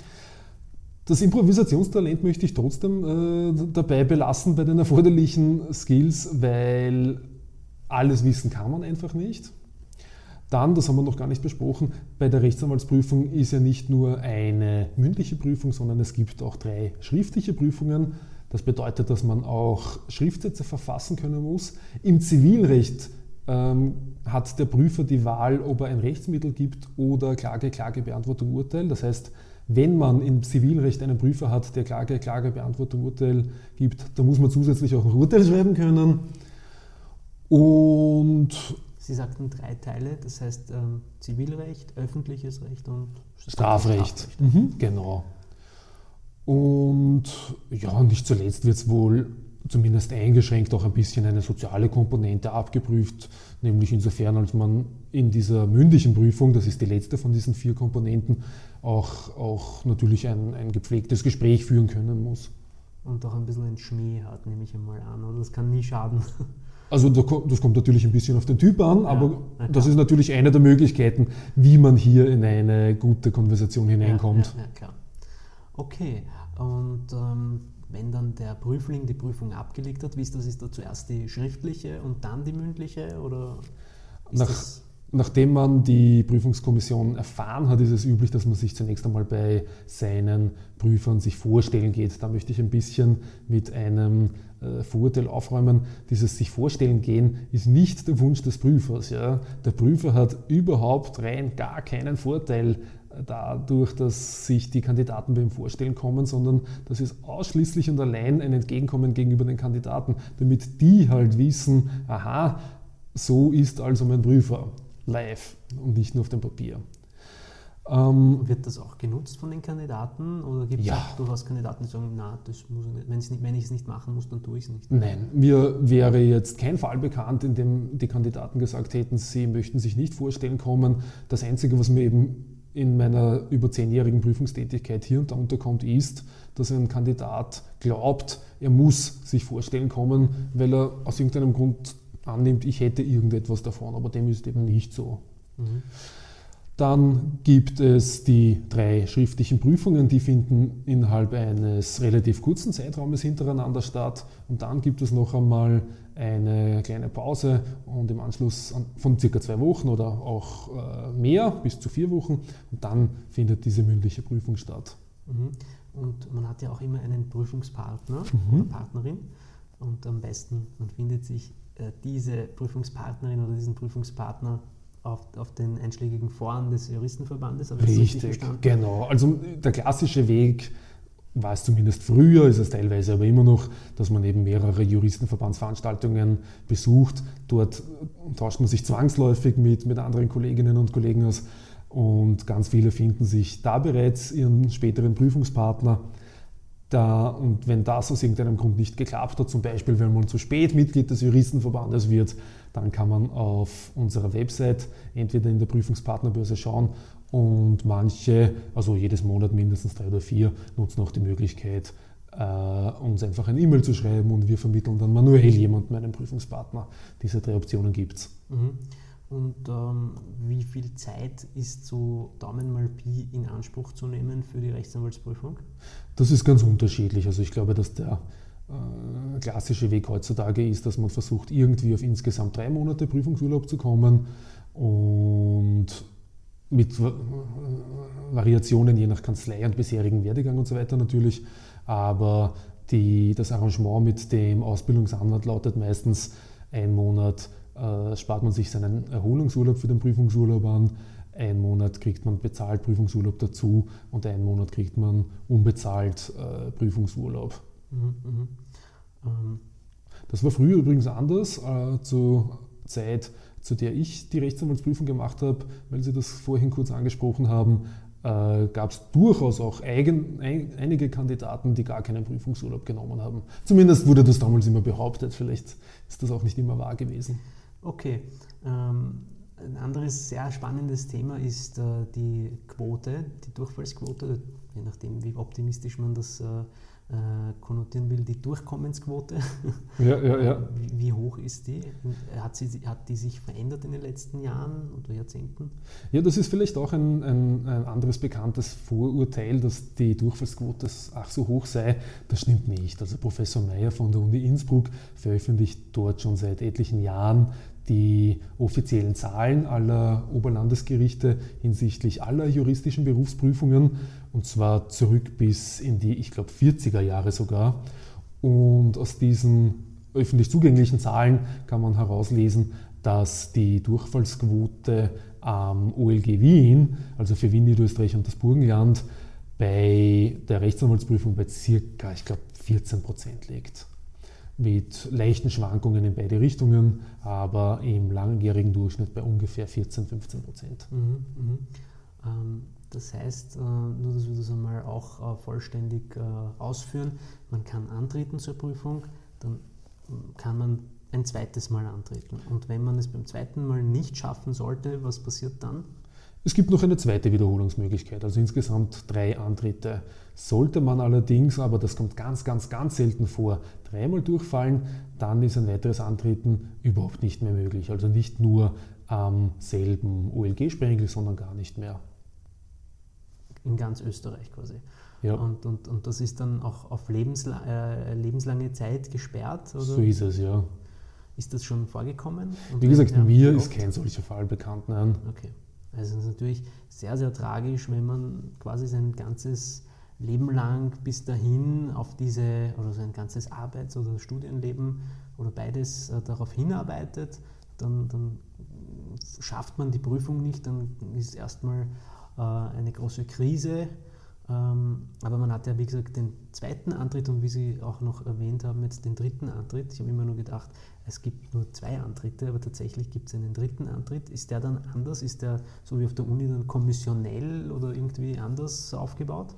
Speaker 2: Das Improvisationstalent möchte ich trotzdem äh, dabei belassen bei den erforderlichen Skills, weil alles wissen kann man einfach nicht. Dann, das haben wir noch gar nicht besprochen, bei der Rechtsanwaltsprüfung ist ja nicht nur eine mündliche Prüfung, sondern es gibt auch drei schriftliche Prüfungen. Das bedeutet, dass man auch Schriftsätze verfassen können muss. Im Zivilrecht ähm, hat der Prüfer die Wahl, ob er ein Rechtsmittel gibt oder Klage, Klage, Beantwortung, Urteil. Das heißt, wenn man im Zivilrecht einen Prüfer hat, der Klage, Klage, Beantwortung, Urteil gibt, dann muss man zusätzlich auch ein Urteil schreiben können. Und
Speaker 1: Sie sagten drei Teile, das heißt ähm, Zivilrecht, öffentliches Recht und
Speaker 2: Strafrecht. Strafrecht. Mhm, genau. Und ja, nicht zuletzt wird es wohl zumindest eingeschränkt auch ein bisschen eine soziale Komponente abgeprüft, nämlich insofern, als man in dieser mündlichen Prüfung, das ist die letzte von diesen vier Komponenten, auch, auch natürlich ein, ein gepflegtes Gespräch führen können muss.
Speaker 1: Und auch ein bisschen ein Schmäh hat, nehme ich einmal an, oder das kann nie schaden.
Speaker 2: Also das kommt natürlich ein bisschen auf den Typ an, aber ja, das ist natürlich eine der Möglichkeiten, wie man hier in eine gute Konversation hineinkommt.
Speaker 1: Ja, klar. Okay, und ähm, wenn dann der Prüfling die Prüfung abgelegt hat, wie ist das? Ist da zuerst die schriftliche und dann die mündliche? Oder
Speaker 2: Nach Nachdem man die Prüfungskommission erfahren hat, ist es üblich, dass man sich zunächst einmal bei seinen Prüfern sich vorstellen geht. Da möchte ich ein bisschen mit einem Vorurteil aufräumen. Dieses sich vorstellen gehen ist nicht der Wunsch des Prüfers. Ja. Der Prüfer hat überhaupt rein gar keinen Vorteil äh, dadurch, dass sich die Kandidaten bei ihm vorstellen kommen, sondern das ist ausschließlich und allein ein Entgegenkommen gegenüber den Kandidaten, damit die halt wissen, aha, so ist also mein Prüfer live und nicht nur auf dem Papier.
Speaker 1: Ähm, Wird das auch genutzt von den Kandidaten oder gibt es
Speaker 2: ja.
Speaker 1: auch durchaus Kandidaten, die sagen, na, das muss ich nicht. nicht, wenn ich es nicht machen muss, dann tue ich es nicht?
Speaker 2: Nein, mir wäre jetzt kein Fall bekannt, in dem die Kandidaten gesagt hätten, sie möchten sich nicht vorstellen kommen. Das Einzige, was mir eben in meiner über zehnjährigen Prüfungstätigkeit hier und da unterkommt, ist, dass ein Kandidat glaubt, er muss sich vorstellen kommen, weil er aus irgendeinem Grund annimmt, ich hätte irgendetwas davon, aber dem ist eben nicht so. Mhm. Dann gibt es die drei schriftlichen Prüfungen, die finden innerhalb eines relativ kurzen Zeitraumes hintereinander statt. Und dann gibt es noch einmal eine kleine Pause und im Anschluss von circa zwei Wochen oder auch äh, mehr, bis zu vier Wochen. Und dann findet diese mündliche Prüfung statt.
Speaker 1: Mhm. Und man hat ja auch immer einen Prüfungspartner mhm. oder Partnerin. Und am besten, man findet sich äh, diese Prüfungspartnerin oder diesen Prüfungspartner auf, auf, den einschlägigen Foren des Juristenverbandes.
Speaker 2: richtig, richtig genau. Also der klassische Weg war es zumindest früher, ist es teilweise aber immer noch, dass man eben mehrere Juristenverbandsveranstaltungen besucht. Dort tauscht man sich zwangsläufig mit, mit anderen Kolleginnen und Kollegen aus und ganz viele finden sich da bereits ihren späteren Prüfungspartner. Da, und wenn das aus irgendeinem Grund nicht geklappt hat, zum Beispiel wenn man zu spät Mitglied des Juristenverbandes wird, dann kann man auf unserer Website entweder in der Prüfungspartnerbörse schauen und manche, also jedes Monat mindestens drei oder vier, nutzen auch die Möglichkeit, äh, uns einfach ein E-Mail zu schreiben und wir vermitteln dann manuell jemanden, einen Prüfungspartner. Diese drei Optionen gibt es.
Speaker 1: Mhm. Und ähm, wie viel Zeit ist so Daumen mal Pi in Anspruch zu nehmen für die Rechtsanwaltsprüfung?
Speaker 2: Das ist ganz unterschiedlich. Also ich glaube, dass der äh, klassische Weg heutzutage ist, dass man versucht, irgendwie auf insgesamt drei Monate Prüfungsurlaub zu kommen und mit Variationen je nach Kanzlei und bisherigen Werdegang und so weiter natürlich. Aber die, das Arrangement mit dem Ausbildungsanwalt lautet meistens ein Monat äh, spart man sich seinen Erholungsurlaub für den Prüfungsurlaub an. Ein Monat kriegt man bezahlt Prüfungsurlaub dazu und einen Monat kriegt man unbezahlt äh, Prüfungsurlaub. Mhm, mh. ähm. Das war früher übrigens anders, äh, zur Zeit, zu der ich die Rechtsanwaltsprüfung gemacht habe, weil Sie das vorhin kurz angesprochen haben, äh, gab es durchaus auch eigen, ein, einige Kandidaten, die gar keinen Prüfungsurlaub genommen haben. Zumindest wurde das damals immer behauptet, vielleicht ist das auch nicht immer wahr gewesen.
Speaker 1: Okay. Ähm, ein anderes sehr spannendes Thema ist äh, die Quote, die Durchfallsquote, je nachdem, wie optimistisch man das äh, äh, konnotieren will, die Durchkommensquote.
Speaker 2: Ja, ja, ja.
Speaker 1: Wie, wie, hoch ist die? Hat, sie, hat die sich verändert in den letzten Jahren oder Jahrzehnten?
Speaker 2: Ja, das ist vielleicht auch ein, ein, ein anderes bekanntes Vorurteil, dass die Durchfallsquote ach so hoch sei. Das stimmt nicht. Also Professor Meyer von der Uni Innsbruck veröffentlicht dort schon seit etlichen Jahren die offiziellen Zahlen aller Oberlandesgerichte hinsichtlich aller juristischen Berufsprüfungen und zwar zurück bis in die, ich glaube, 40er Jahre sogar. Und aus diesen öffentlich zugänglichen Zahlen kann man herauslesen, dass die Durchfallsquote am OLG Wien, also für Wien, Niederösterreich und das Burgenland, bei der Rechtsanwaltsprüfung bei circa, ich glaube, 14 Prozent liegt. Mit leichten Schwankungen in beide Richtungen, aber im langjährigen Durchschnitt bei ungefähr 14, 15 Prozent. Mhm, mh.
Speaker 1: ähm, das heißt, äh, nur dass wir das einmal auch äh, vollständig äh, ausführen, man kann antreten zur Prüfung, dann kann man ein zweites Mal antreten. Und wenn man es beim zweiten Mal nicht schaffen sollte, was passiert dann?
Speaker 2: Es gibt noch eine zweite Wiederholungsmöglichkeit, also insgesamt drei Antritte. Sollte man allerdings, aber das kommt ganz, ganz, ganz selten vor, dreimal durchfallen, dann ist ein weiteres Antreten überhaupt nicht mehr möglich. Also nicht nur am selben OLG-Sprengel, sondern gar nicht mehr
Speaker 1: in ganz Österreich quasi.
Speaker 2: Ja.
Speaker 1: Und, und, und das ist dann auch auf lebensla äh, lebenslange Zeit gesperrt?
Speaker 2: Oder? So ist es, ja.
Speaker 1: Ist das schon vorgekommen?
Speaker 2: Und Wie gesagt, ja, mir ist kein solcher Fall bekannt. Nein.
Speaker 1: Okay. Also es ist natürlich sehr, sehr tragisch, wenn man quasi sein ganzes Leben lang bis dahin auf diese, oder sein ganzes Arbeits- oder Studienleben oder beides äh, darauf hinarbeitet, dann, dann, schafft man die Prüfung nicht, dann ist erstmal äh, eine große Krise. Ähm, aber man hat ja, wie gesagt, den zweiten Antritt und wie Sie auch noch erwähnt haben, jetzt den dritten Antritt. Ich habe immer nur gedacht, es gibt nur zwei Antritte, aber tatsächlich gibt es einen dritten Antritt. Ist der dann anders? Ist der so wie auf der Uni dann kommissionell oder irgendwie anders aufgebaut?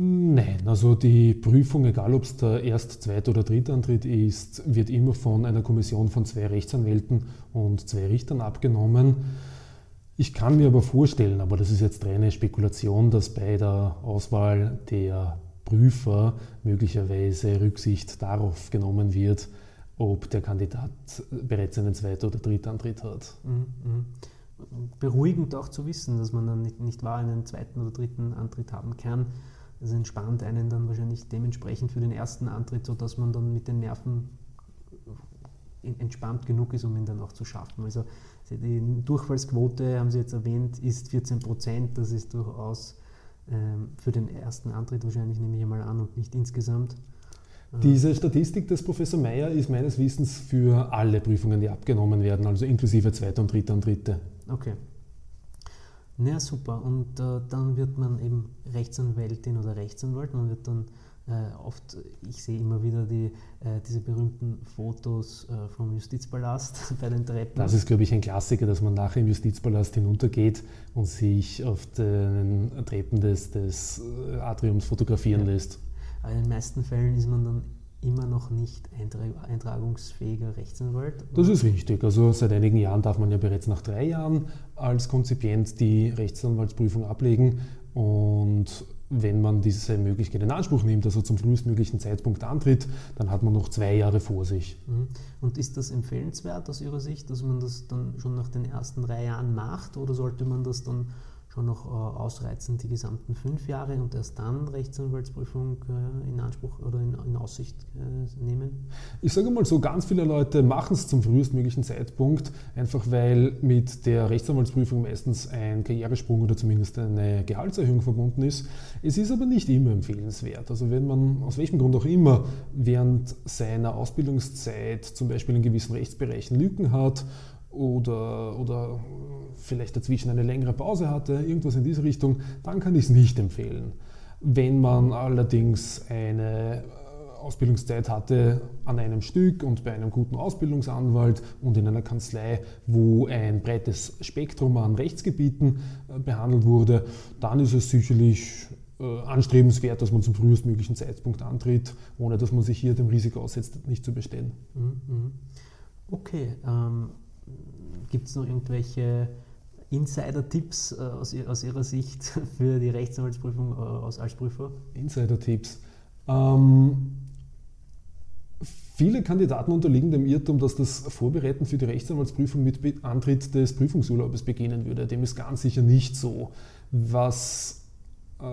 Speaker 2: Nein, also die Prüfung, egal ob es der Erst-, Zweit- oder Drittantritt ist, wird immer von einer Kommission von zwei Rechtsanwälten und zwei Richtern abgenommen. Ich kann mir aber vorstellen, aber das ist jetzt reine Spekulation, dass bei der Auswahl der Prüfer möglicherweise Rücksicht darauf genommen wird, ob der Kandidat bereits einen Zweit- oder Drittantritt hat. Mhm, mhm.
Speaker 1: Beruhigend auch zu wissen, dass man dann nicht, nicht wahr einen zweiten oder dritten Antritt haben kann das entspannt einen dann wahrscheinlich dementsprechend für den ersten Antritt, sodass man dann mit den Nerven entspannt genug ist, um ihn dann auch zu schaffen. Also die Durchfallsquote, haben Sie jetzt erwähnt, ist 14 Prozent. Das ist durchaus ähm, für den ersten Antritt wahrscheinlich, nehme ich mal an, und nicht insgesamt.
Speaker 2: Diese Statistik des Professor Meyer ist meines Wissens für alle Prüfungen, die abgenommen werden, also inklusive zweiter und dritter und dritte.
Speaker 1: Okay. Na super. Und äh, dann wird man eben Rechtsanwältin oder Rechtsanwalt. Man wird dann äh, oft, ich sehe immer wieder die, äh, diese berühmten Fotos äh, vom Justizpalast bei den Treppen.
Speaker 2: Das ist, glaube ich, ein Klassiker, dass man nachher im Justizpalast hinuntergeht und sich auf den Treppen des, des äh, Atriums fotografieren ja. lässt.
Speaker 1: Aber in den meisten Fällen ist man dann immer noch nicht eintragungsfähiger Rechtsanwalt?
Speaker 2: Das ist richtig. Also seit einigen Jahren darf man ja bereits nach drei Jahren als Konzipient die Rechtsanwaltsprüfung ablegen. Und wenn man diese Möglichkeit in Anspruch nimmt, also zum frühestmöglichen Zeitpunkt antritt, dann hat man noch zwei Jahre vor sich.
Speaker 1: Mhm. Und ist das empfehlenswert aus Ihrer Sicht, dass man das dann schon nach den ersten drei Jahren macht oder sollte man das dann schon noch äh, ausreizen, die gesamten fünf Jahre und erst dann Rechtsanwaltsprüfung äh, in Anspruch oder in, in Aussicht äh, nehmen?
Speaker 2: Ich sage mal so, ganz viele Leute machen es zum frühestmöglichen Zeitpunkt, einfach weil mit der Rechtsanwaltsprüfung meistens ein Karrieresprung oder zumindest eine Gehaltserhöhung verbunden ist. Es ist aber nicht immer empfehlenswert. Also wenn man aus welchem Grund auch immer während seiner Ausbildungszeit zum Beispiel in gewissen Rechtsbereichen Lücken hat oder, oder vielleicht dazwischen eine längere Pause hatte, irgendwas in diese Richtung, dann kann ich es nicht empfehlen. Wenn man allerdings eine äh, Ausbildungszeit hatte an einem Stück und bei einem guten Ausbildungsanwalt und in einer Kanzlei, wo ein breites Spektrum an Rechtsgebieten äh, behandelt wurde, dann ist es sicherlich äh, anstrebenswert, dass man zum frühestmöglichen Zeitpunkt antritt, ohne dass man sich hier dem Risiko aussetzt, nicht zu bestehen. Mhm,
Speaker 1: mhm. Okay, ähm, gibt es noch irgendwelche Insider-Tipps äh, aus, aus, Ihrer Sicht für die Rechtsanwaltsprüfung äh, aus als Prüfer?
Speaker 2: Insider-Tipps. Ähm, viele Kandidaten unterliegen dem Irrtum, dass das Vorbereiten für die Rechtsanwaltsprüfung mit Antritt des Prüfungsurlaubes beginnen würde. Dem ist ganz sicher nicht so. Was äh,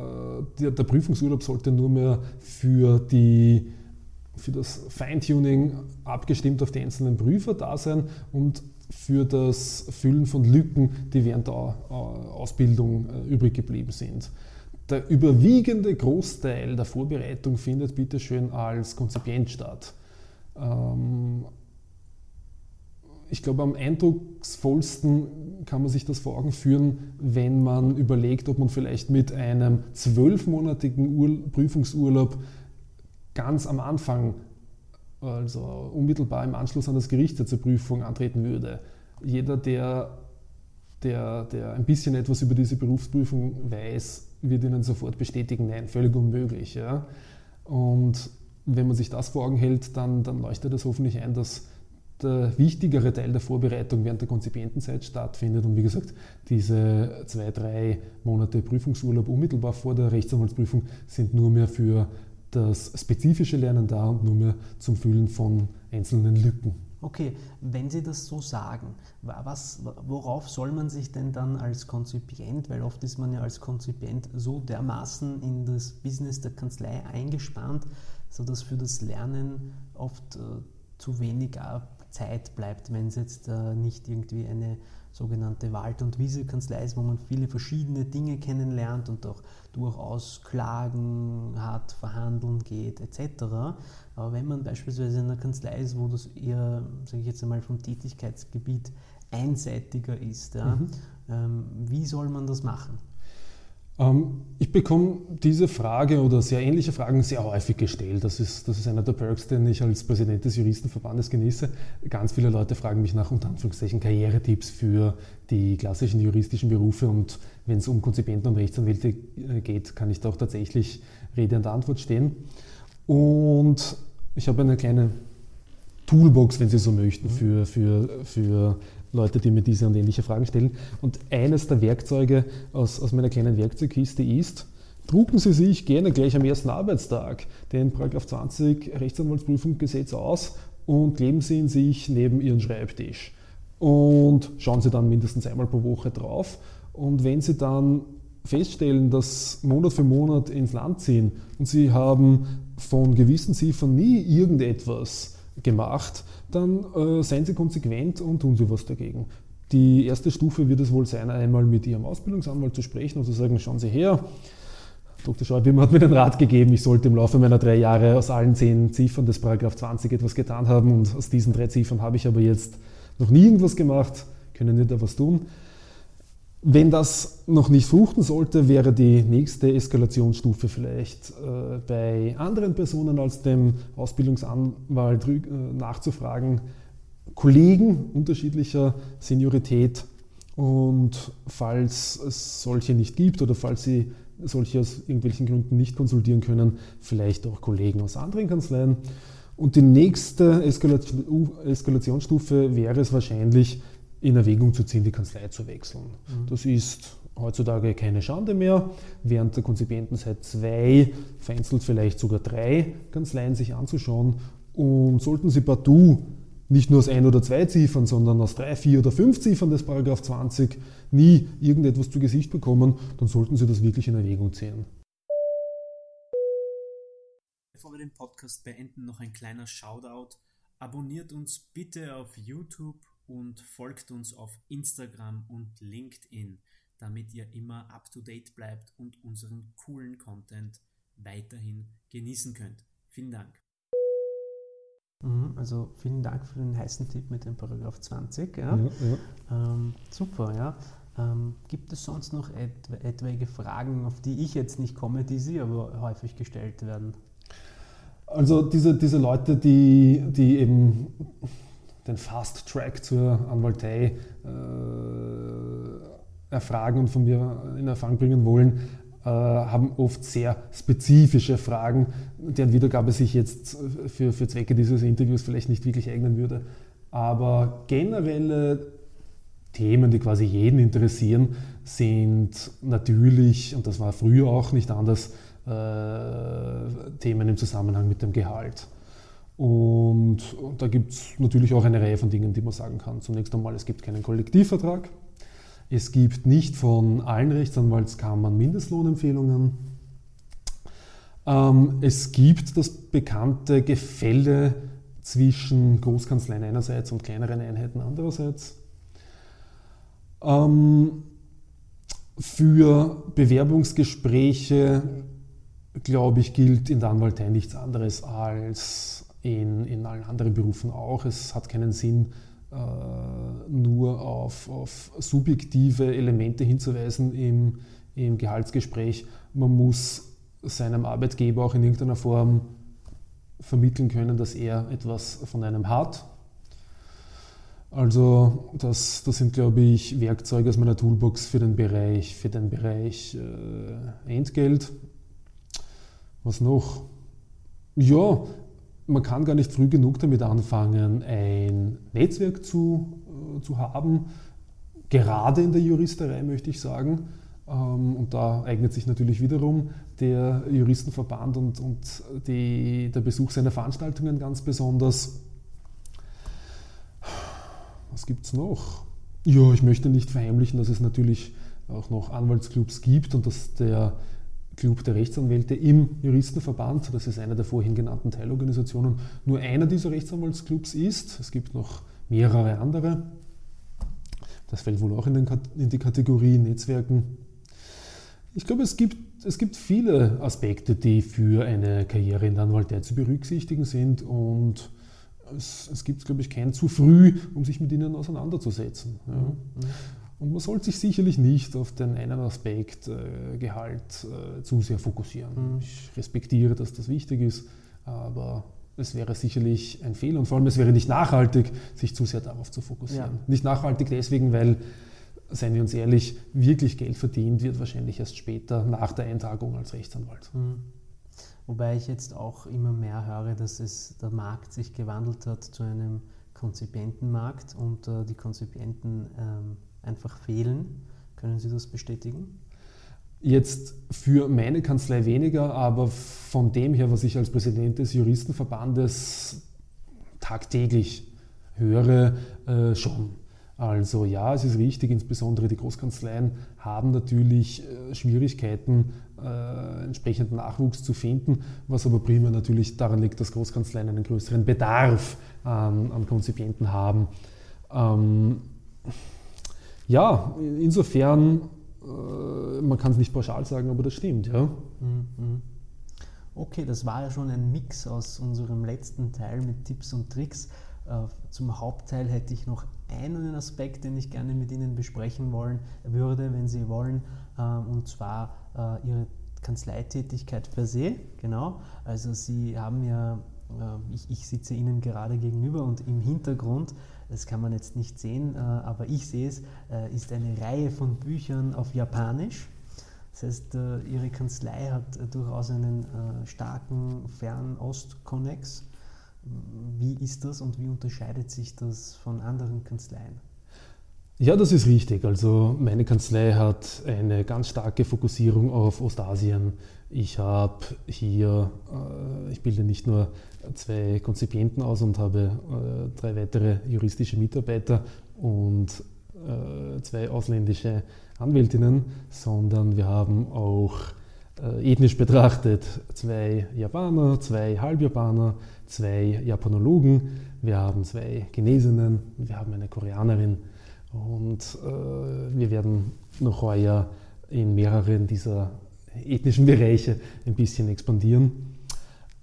Speaker 2: der, der Prüfungsurlaub sollte nur mehr für die für das Feintuning abgestimmt auf die einzelnen Prüfer da sein und für das Füllen von Lücken, die während der Ausbildung äh, übrig geblieben sind. Der überwiegende Großteil der Vorbereitung findet bitte schön als Konzipient statt. Ähm, ich glaube, am eindrucksvollsten kann man sich das vor Augen führen, wenn man überlegt, ob man vielleicht mit einem zwölfmonatigen Prüfungsurlaub ganz am Anfang also unmittelbar im Anschluss an das Gericht zur Prüfung antreten würde. Jeder, der, der, der ein bisschen etwas über diese Berufsprüfung weiß, wird Ihnen sofort bestätigen, nein, völlig unmöglich. Ja? Und wenn man sich das vor Augen hält, dann, dann leuchtet es hoffentlich ein, dass der wichtigere Teil der Vorbereitung während der Konzipientenzeit stattfindet. Und wie gesagt, diese zwei, drei Monate Prüfungsurlaub unmittelbar vor der Rechtsanwaltsprüfung sind nur mehr für das spezifische Lernen da und nur mehr zum Füllen von einzelnen Lücken.
Speaker 1: Okay, wenn Sie das so sagen, was, worauf soll man sich denn dann als Konzipient, weil oft ist man ja als Konzipient so dermaßen in das Business der Kanzlei eingespannt, sodass für das Lernen oft äh, zu wenig Zeit bleibt, wenn es jetzt äh, nicht irgendwie eine sogenannte Wald- und Wiesekanzlei ist, wo man viele verschiedene Dinge kennenlernt und auch durchaus Klagen hat, verhandeln geht etc. Aber wenn man beispielsweise in einer Kanzlei ist, wo das eher, sage ich jetzt einmal, vom Tätigkeitsgebiet einseitiger ist, ja, mhm. ähm, wie soll man das machen?
Speaker 2: Ähm, ich bekomme diese Frage oder sehr ähnliche Fragen sehr häufig gestellt. Das ist, das ist einer der Perks, den ich als Präsident des Juristenverbandes genieße. Ganz viele Leute fragen mich nach unter Anführungszeichen Karrieretipps für die klassischen juristischen Berufe und wenn es um Konzipenten und Rechtsanwälte äh, geht, kann ich da auch tatsächlich Rede und Antwort stehen. Und ich habe eine kleine Toolbox, wenn Sie so möchten, für, für, für Leute, die mir diese und ähnliche Fragen stellen. Und eines der Werkzeuge aus, aus meiner kleinen Werkzeugkiste ist, drucken Sie sich gerne gleich am ersten Arbeitstag den 20 Rechtsanwaltsprüfungsgesetz aus und kleben Sie ihn sich neben Ihren Schreibtisch. Und schauen Sie dann mindestens einmal pro Woche drauf. Und wenn Sie dann feststellen, dass Monat für Monat ins Land ziehen und Sie haben von gewissen Ziffern nie irgendetwas gemacht, dann äh, seien Sie konsequent und tun Sie was dagegen. Die erste Stufe wird es wohl sein, einmal mit Ihrem Ausbildungsanwalt zu sprechen und zu sagen, schauen Sie her, Dr. Schäuble hat mir den Rat gegeben, ich sollte im Laufe meiner drei Jahre aus allen zehn Ziffern des Paragraph 20 etwas getan haben und aus diesen drei Ziffern habe ich aber jetzt noch nie irgendwas gemacht, können Sie da was tun? Wenn das noch nicht fruchten sollte, wäre die nächste Eskalationsstufe vielleicht äh, bei anderen Personen als dem Ausbildungsanwalt äh, nachzufragen, Kollegen unterschiedlicher Seniorität und falls es solche nicht gibt oder falls sie solche aus irgendwelchen Gründen nicht konsultieren können, vielleicht auch Kollegen aus anderen Kanzleien. Und die nächste Eskalationsstufe wäre es wahrscheinlich, in Erwägung zu ziehen, die Kanzlei zu wechseln. Mhm. Das ist heutzutage keine Schande mehr. Während der Konzipientenzeit zwei, vereinzelt vielleicht sogar drei Kanzleien sich anzuschauen. Und sollten Sie partout nicht nur aus ein oder zwei Ziffern, sondern aus drei, vier oder fünf Ziffern des Paragraph 20 nie irgendetwas zu Gesicht bekommen, dann sollten Sie das wirklich in Erwägung ziehen.
Speaker 1: Bevor wir den Podcast beenden, noch ein kleiner Shoutout. Abonniert uns bitte auf YouTube und folgt uns auf Instagram und LinkedIn, damit ihr immer up-to-date bleibt und unseren coolen Content weiterhin genießen könnt. Vielen Dank. Mhm, also vielen Dank für den heißen Tipp mit dem Paragraph 20. Ja. Ja, ja. Ähm, super, ja. Ähm, gibt es sonst noch et etwaige Fragen, auf die ich jetzt nicht komme, die Sie aber häufig gestellt werden?
Speaker 2: Also diese, diese Leute, die, die eben den Fast Track zur Anwaltei äh, erfragen und von mir in Erfahrung bringen wollen, äh, haben oft sehr spezifische Fragen, deren Wiedergabe sich jetzt für, für Zwecke dieses Interviews vielleicht nicht wirklich eignen würde. Aber generelle Themen, die quasi jeden interessieren, sind natürlich, und das war früher auch nicht anders, äh, Themen im Zusammenhang mit dem Gehalt. Und da gibt es natürlich auch eine Reihe von Dingen, die man sagen kann. Zunächst einmal, es gibt keinen Kollektivvertrag. Es gibt nicht von allen Rechtsanwaltskammern Mindestlohnempfehlungen. Ähm, es gibt das bekannte Gefälle zwischen Großkanzleien einerseits und kleineren Einheiten andererseits. Ähm, für Bewerbungsgespräche, glaube ich, gilt in der Anwaltei nichts anderes als in, in allen anderen Berufen auch. Es hat keinen Sinn, äh, nur auf, auf, subjektive Elemente hinzuweisen im, im Gehaltsgespräch. Man muss seinem Arbeitgeber auch in irgendeiner Form vermitteln können, dass er etwas von einem hat. Also das, das sind, glaube ich, Werkzeuge aus meiner Toolbox für den Bereich, für den Bereich äh, Entgelt. Was noch? Ja, man kann gar nicht früh genug damit anfangen, ein Netzwerk zu, äh, zu haben, gerade in der Juristerei möchte ich sagen. Ähm, und da eignet sich natürlich wiederum der Juristenverband und, und die, der Besuch seiner Veranstaltungen ganz besonders. Was gibt es noch? Ja, ich möchte nicht verheimlichen, dass es natürlich auch noch Anwaltsclubs gibt und dass der Club der Rechtsanwälte im Juristenverband. Das ist eine der vorhin genannten Teilorganisationen. Nur einer dieser Rechtsanwaltsclubs ist. Es gibt noch mehrere andere. Das fällt wohl auch in, den, in die Kategorie Netzwerken. Ich glaube, es gibt, es gibt viele Aspekte, die für eine Karriere in der Anwaltei zu berücksichtigen sind und es, es gibt, glaube ich, kein zu früh, um sich mit ihnen auseinanderzusetzen. Ja. Mhm. Und man sollte sich sicherlich nicht auf den einen Aspekt äh, Gehalt äh, zu sehr fokussieren. Mhm. Ich respektiere, dass das wichtig ist, aber es wäre sicherlich ein Fehler und vor allem es wäre nicht nachhaltig, sich zu sehr darauf zu fokussieren. Ja. Nicht nachhaltig deswegen, weil, seien wir uns ehrlich, wirklich Geld verdient wird wahrscheinlich erst später nach der Eintragung als Rechtsanwalt. Mhm.
Speaker 1: Wobei ich jetzt auch immer mehr höre, dass es, der Markt sich gewandelt hat zu einem Konzipientenmarkt und äh, die Konzipienten ähm, einfach fehlen. Können Sie das bestätigen?
Speaker 2: Jetzt für meine Kanzlei weniger, aber von dem her, was ich als Präsident des Juristenverbandes tagtäglich höre, äh, schon. Also ja, es ist richtig, insbesondere die Großkanzleien haben natürlich äh, Schwierigkeiten, äh, entsprechenden Nachwuchs zu finden, was aber primär natürlich daran liegt, dass Großkanzleien einen größeren Bedarf an, an Konzipienten haben. Ähm, ja, insofern, äh, man kann es nicht pauschal sagen, aber das stimmt, ja. Mhm.
Speaker 1: Okay, das war ja schon ein Mix aus unserem letzten Teil mit Tipps und Tricks. Äh, zum Hauptteil hätte ich noch einen Aspekt, den ich gerne mit Ihnen besprechen wollen würde, wenn Sie wollen, äh, und zwar Ihre Kanzleitätigkeit per se. Genau, also Sie haben ja, ich, ich sitze Ihnen gerade gegenüber und im Hintergrund das kann man jetzt nicht sehen, äh, aber ich sehe es, äh, ist eine Reihe von Büchern auf Japanisch. Das heißt, äh, Ihre Kanzlei hat durchaus einen starken Fernost-Konnex. Wie ist das und wie unterscheidet sich das von anderen Kanzleien?
Speaker 2: Ja, das ist richtig. Also meine Kanzlei hat eine ganz starke Fokussierung auf Ostasien. Ich habe hier, ich bilde nicht nur zwei Konzipienten aus und habe äh, drei weitere juristische Mitarbeiter und äh, zwei ausländische Anwältinnen, sondern wir haben auch äh, ethnisch betrachtet zwei Japaner, zwei Halbjapaner, zwei Japanologen, wir haben zwei Genesinnen, wir haben eine Koreanerin und äh, wir werden noch heuer in mehreren dieser ethnischen Bereiche ein bisschen expandieren.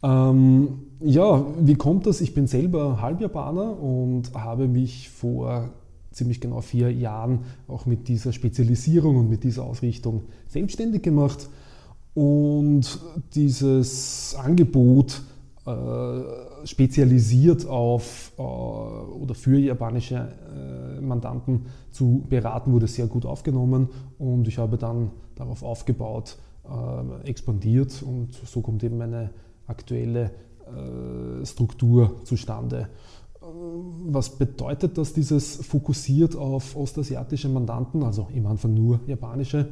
Speaker 2: Ähm, ja, wie kommt das? Ich bin selber Halbjapaner und habe mich vor ziemlich genau vier Jahren auch mit dieser Spezialisierung und mit dieser Ausrichtung selbstständig gemacht. Und dieses Angebot äh, spezialisiert auf äh, oder für japanische äh, Mandanten zu beraten, wurde sehr gut aufgenommen und ich habe dann darauf aufgebaut, äh, expandiert und so kommt eben meine aktuelle äh, Struktur zustande. Äh, was bedeutet das, dieses fokussiert auf ostasiatische Mandanten, also im Anfang nur japanische?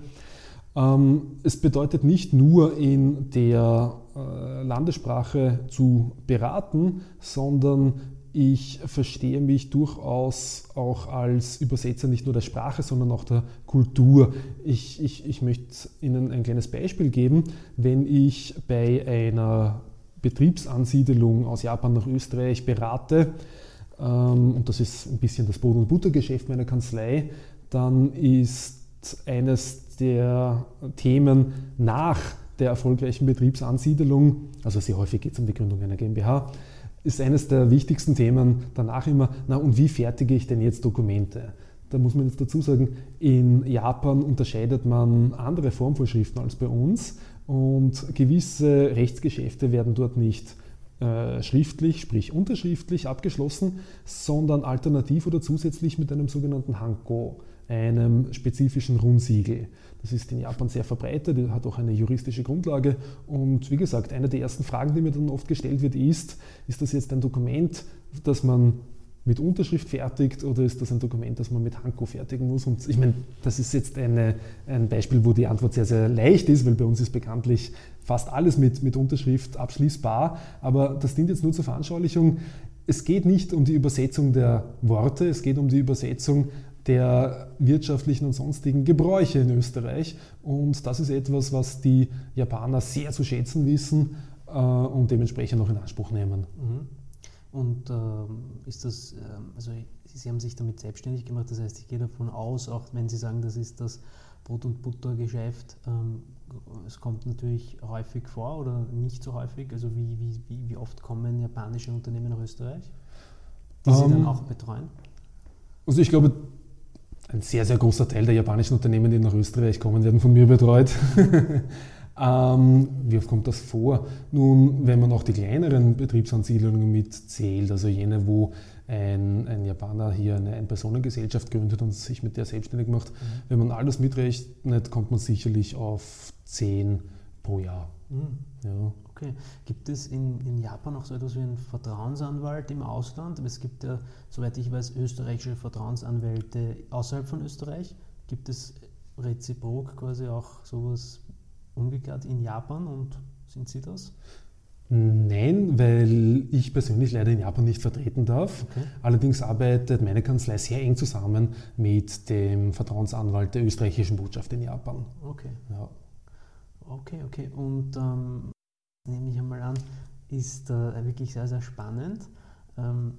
Speaker 2: Ähm, es bedeutet nicht nur in der äh, Landessprache zu beraten, sondern ich verstehe mich durchaus auch als Übersetzer nicht nur der Sprache, sondern auch der Kultur. Ich, ich, ich möchte Ihnen ein kleines Beispiel geben. Wenn ich bei einer Betriebsansiedelung aus Japan nach Österreich berate, ähm, und das ist ein bisschen das Boden- und Buttergeschäft meiner Kanzlei, dann ist eines der Themen nach der erfolgreichen Betriebsansiedelung, also sehr häufig geht es um die Gründung einer GmbH, ist eines der wichtigsten Themen danach immer, na und wie fertige ich denn jetzt Dokumente? Da muss man jetzt dazu sagen, in Japan unterscheidet man andere Formvorschriften als bei uns. Und gewisse Rechtsgeschäfte werden dort nicht äh, schriftlich, sprich unterschriftlich abgeschlossen, sondern alternativ oder zusätzlich mit einem sogenannten Hanko, einem spezifischen Rundsiegel. Das ist in Japan sehr verbreitet, hat auch eine juristische Grundlage. Und wie gesagt, eine der ersten Fragen, die mir dann oft gestellt wird, ist, ist das jetzt ein Dokument, das man mit Unterschrift fertigt oder ist das ein Dokument, das man mit Hanko fertigen muss? Und ich meine, das ist jetzt eine, ein Beispiel, wo die Antwort sehr, sehr leicht ist, weil bei uns ist bekanntlich fast alles mit, mit Unterschrift abschließbar. Aber das dient jetzt nur zur Veranschaulichung. Es geht nicht um die Übersetzung der Worte, es geht um die Übersetzung der wirtschaftlichen und sonstigen Gebräuche in Österreich. Und das ist etwas, was die Japaner sehr zu schätzen wissen äh, und dementsprechend auch in Anspruch nehmen.
Speaker 1: Mhm. Und ähm, ist das, ähm, also Sie haben sich damit selbstständig gemacht, das heißt, ich gehe davon aus, auch wenn Sie sagen, das ist das Brot- und Buttergeschäft, ähm, es kommt natürlich häufig vor oder nicht so häufig, also wie, wie, wie, wie oft kommen japanische Unternehmen nach Österreich, die Sie dann
Speaker 2: Ähm,
Speaker 1: auch betreuen?
Speaker 2: Also ich glaube, ein sehr, sehr großer Teil der japanischen Unternehmen, die nach Österreich kommen, werden von mir betreut. ähm, wie oft kommt das vor? Nun, wenn man auch die kleineren Betriebsansiedlungen mitzählt, also jene, wo ein, ein Japaner hier eine Ein-Personen-Gesellschaft gründet und sich mit der selbstständig macht, wenn man alles mitrechnet, kommt man sicherlich auf 10 pro Jahr.
Speaker 1: Mhm.
Speaker 2: Ja.
Speaker 1: Okay. Gibt es in, in Japan auch so etwas wie einen Vertrauensanwalt im Ausland? Es gibt ja, soweit ich weiß, österreichische Vertrauensanwälte außerhalb von Österreich. Gibt es reziprok quasi auch sowas umgekehrt in Japan und sind Sie das?
Speaker 2: Nein, weil ich persönlich leider in Japan nicht vertreten darf.
Speaker 1: Okay.
Speaker 2: Allerdings arbeitet meine Kanzlei sehr eng zusammen mit dem Vertrauensanwalt der österreichischen Botschaft in Japan.
Speaker 1: Okay,
Speaker 2: Ja.
Speaker 1: okay, okay. Und ähm, nehme ich einmal an, ist äh, wirklich sehr, sehr spannend. Ähm,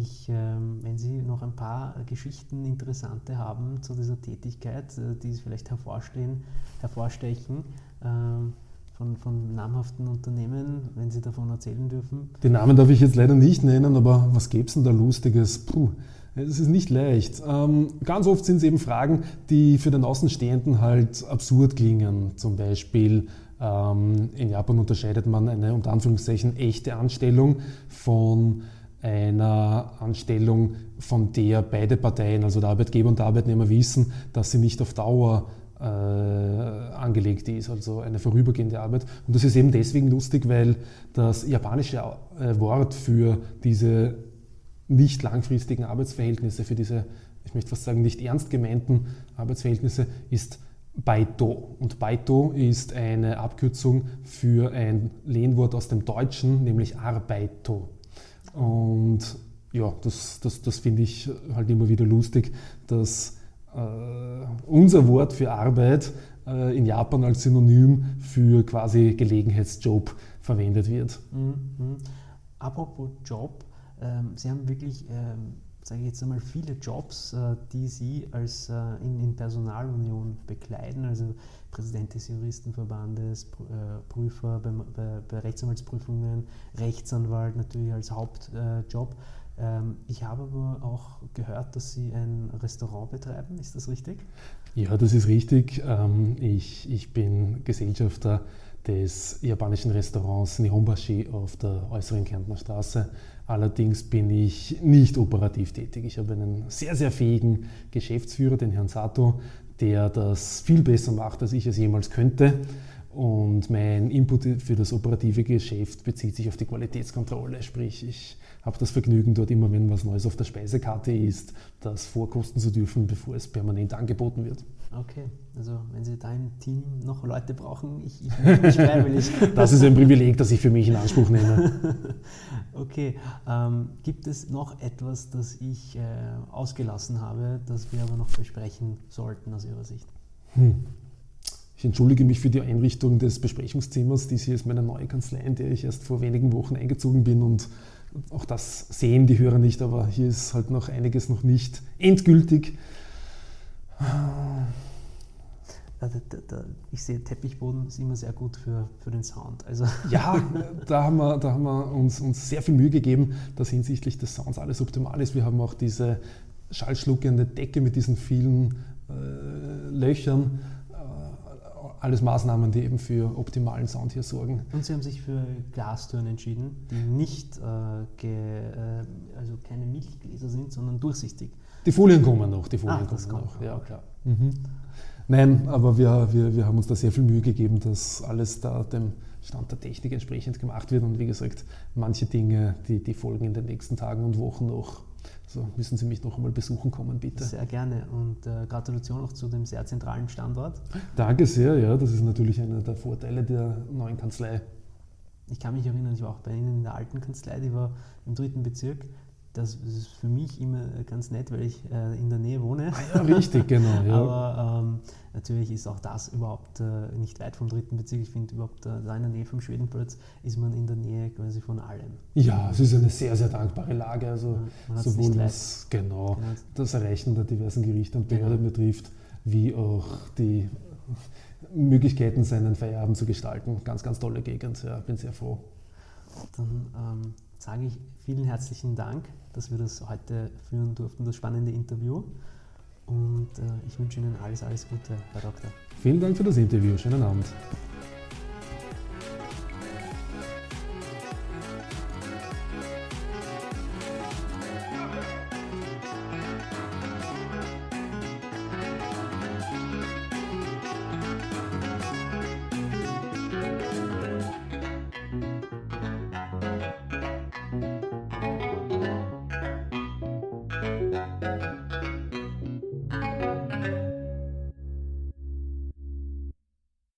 Speaker 1: ich, ähm, wenn Sie noch ein paar Geschichten interessante haben zu dieser Tätigkeit, äh, die vielleicht hervorstehen, hervorstechen ähm, von, von namhaften Unternehmen, wenn Sie davon erzählen dürfen.
Speaker 2: Den Namen darf ich jetzt leider nicht nennen, aber was gäbe es denn da Lustiges? Puh, es ist nicht leicht. Ähm, ganz oft sind es eben Fragen, die für den Außenstehenden halt absurd klingen. Zum Beispiel in Japan unterscheidet man eine unter Anführungszeichen echte Anstellung von einer Anstellung, von der beide Parteien, also der Arbeitgeber und der Arbeitnehmer, wissen, dass sie nicht auf Dauer äh, angelegt ist, also eine vorübergehende Arbeit. Und das ist eben deswegen lustig, weil das japanische äh, Wort für diese nicht langfristigen Arbeitsverhältnisse, für diese, ich möchte fast sagen, nicht ernst gemeinten Arbeitsverhältnisse ist Baito. Und Baito ist eine Abkürzung für ein Lehnwort aus dem Deutschen, nämlich Arbeito. Und ja, das, das, das finde ich halt immer wieder lustig, dass äh, unser Wort für Arbeit äh, in Japan als Synonym für quasi Gelegenheitsjob verwendet wird.
Speaker 1: Mhm. Apropos Job, ähm, Sie haben wirklich, ähm, sage ich jetzt einmal, viele Jobs, äh, die Sie als äh, in, Personalunion bekleiden, also Präsident des Juristenverbandes, äh, Prüfer bei Rechtsanwaltsprüfungen, Rechtsanwalt natürlich als Hauptjob. Ähm, ich habe aber auch gehört, dass Sie ein Restaurant betreiben, ist das richtig?
Speaker 2: Ja, das ist richtig. Ähm, Ich, ich bin Gesellschafter des japanischen Restaurants Nihonbashi auf der äußeren Kärntner Straße. Allerdings bin ich nicht operativ tätig. Ich habe einen sehr, sehr fähigen Geschäftsführer, den Herrn Sato, der das viel besser macht, als ich es jemals könnte. Und mein Input für das operative Geschäft bezieht sich auf die Qualitätskontrolle. Sprich, ich habe das Vergnügen, dort immer, wenn was Neues auf der Speisekarte ist, das vorkosten zu dürfen, bevor es permanent angeboten wird.
Speaker 1: Okay, also wenn Sie da im Team noch Leute brauchen, ich, ich melde mich freiwillig.
Speaker 2: Das ist ein Privileg, das ich für mich in Anspruch nehme.
Speaker 1: Okay, ähm, gibt es noch etwas, das ich äh, ausgelassen habe, das wir aber noch besprechen sollten aus Ihrer Sicht?
Speaker 2: Hm. Ich entschuldige mich für die Einrichtung des Besprechungszimmers. Dies hier ist meine neue Kanzlei, in der ich erst vor wenigen Wochen eingezogen bin und auch das sehen die Hörer nicht, aber hier ist halt noch einiges noch nicht endgültig.
Speaker 1: Da, ich sehe, Teppichboden ist immer sehr gut für, für den Sound. Also
Speaker 2: Ja, da haben wir, da haben wir uns, uns sehr viel Mühe gegeben, dass hinsichtlich des Sounds alles optimal ist. Wir haben auch diese schallschluckende Decke mit diesen vielen äh, Löchern. Äh, alles Maßnahmen, die eben für optimalen Sound hier sorgen.
Speaker 1: Und Sie haben sich für Glastüren entschieden, die nicht, äh, äh, also keine Milchgläser sind, sondern durchsichtig.
Speaker 2: Die Folien kommen noch, die Folien
Speaker 1: Ah,
Speaker 2: kommen noch. Ja, klar. Mhm. Nein, aber wir, wir, wir haben uns da sehr viel Mühe gegeben, dass alles da dem Stand der Technik entsprechend gemacht wird. Und wie gesagt, manche Dinge, die, die folgen in den nächsten Tagen und Wochen noch. So müssen Sie mich noch einmal besuchen kommen, bitte.
Speaker 1: Sehr gerne und äh, Gratulation auch zu dem sehr zentralen Standort.
Speaker 2: Danke sehr, ja, das ist natürlich einer der Vorteile der neuen Kanzlei.
Speaker 1: Ich kann mich erinnern, ich war auch bei Ihnen in der alten Kanzlei, die war im dritten Bezirk. Das ist für mich immer ganz nett, weil ich äh, in der Nähe wohne.
Speaker 2: Ah, ja, richtig, genau. Ja.
Speaker 1: Aber ähm, natürlich ist auch das überhaupt äh, nicht weit vom dritten Bezirk. Ich finde überhaupt, äh, da in der Nähe vom Schwedenplatz ist man in der Nähe quasi von allem.
Speaker 2: Ja, es ist eine sehr, sehr dankbare Lage. Also
Speaker 1: Ja,
Speaker 2: sowohl was genau,
Speaker 1: Genau.
Speaker 2: das Erreichen der diversen Gerichte und Behörden
Speaker 1: Genau.
Speaker 2: betrifft, wie auch die Möglichkeiten, seinen Feierabend zu gestalten. Ganz, ganz tolle Gegend. Ja, bin sehr froh.
Speaker 1: Dann ähm, sage ich vielen herzlichen Dank, dass wir das heute führen durften, das spannende Interview. Und äh, ich wünsche Ihnen alles, alles Gute, Herr Doktor.
Speaker 2: Vielen Dank für das Interview. Schönen Abend.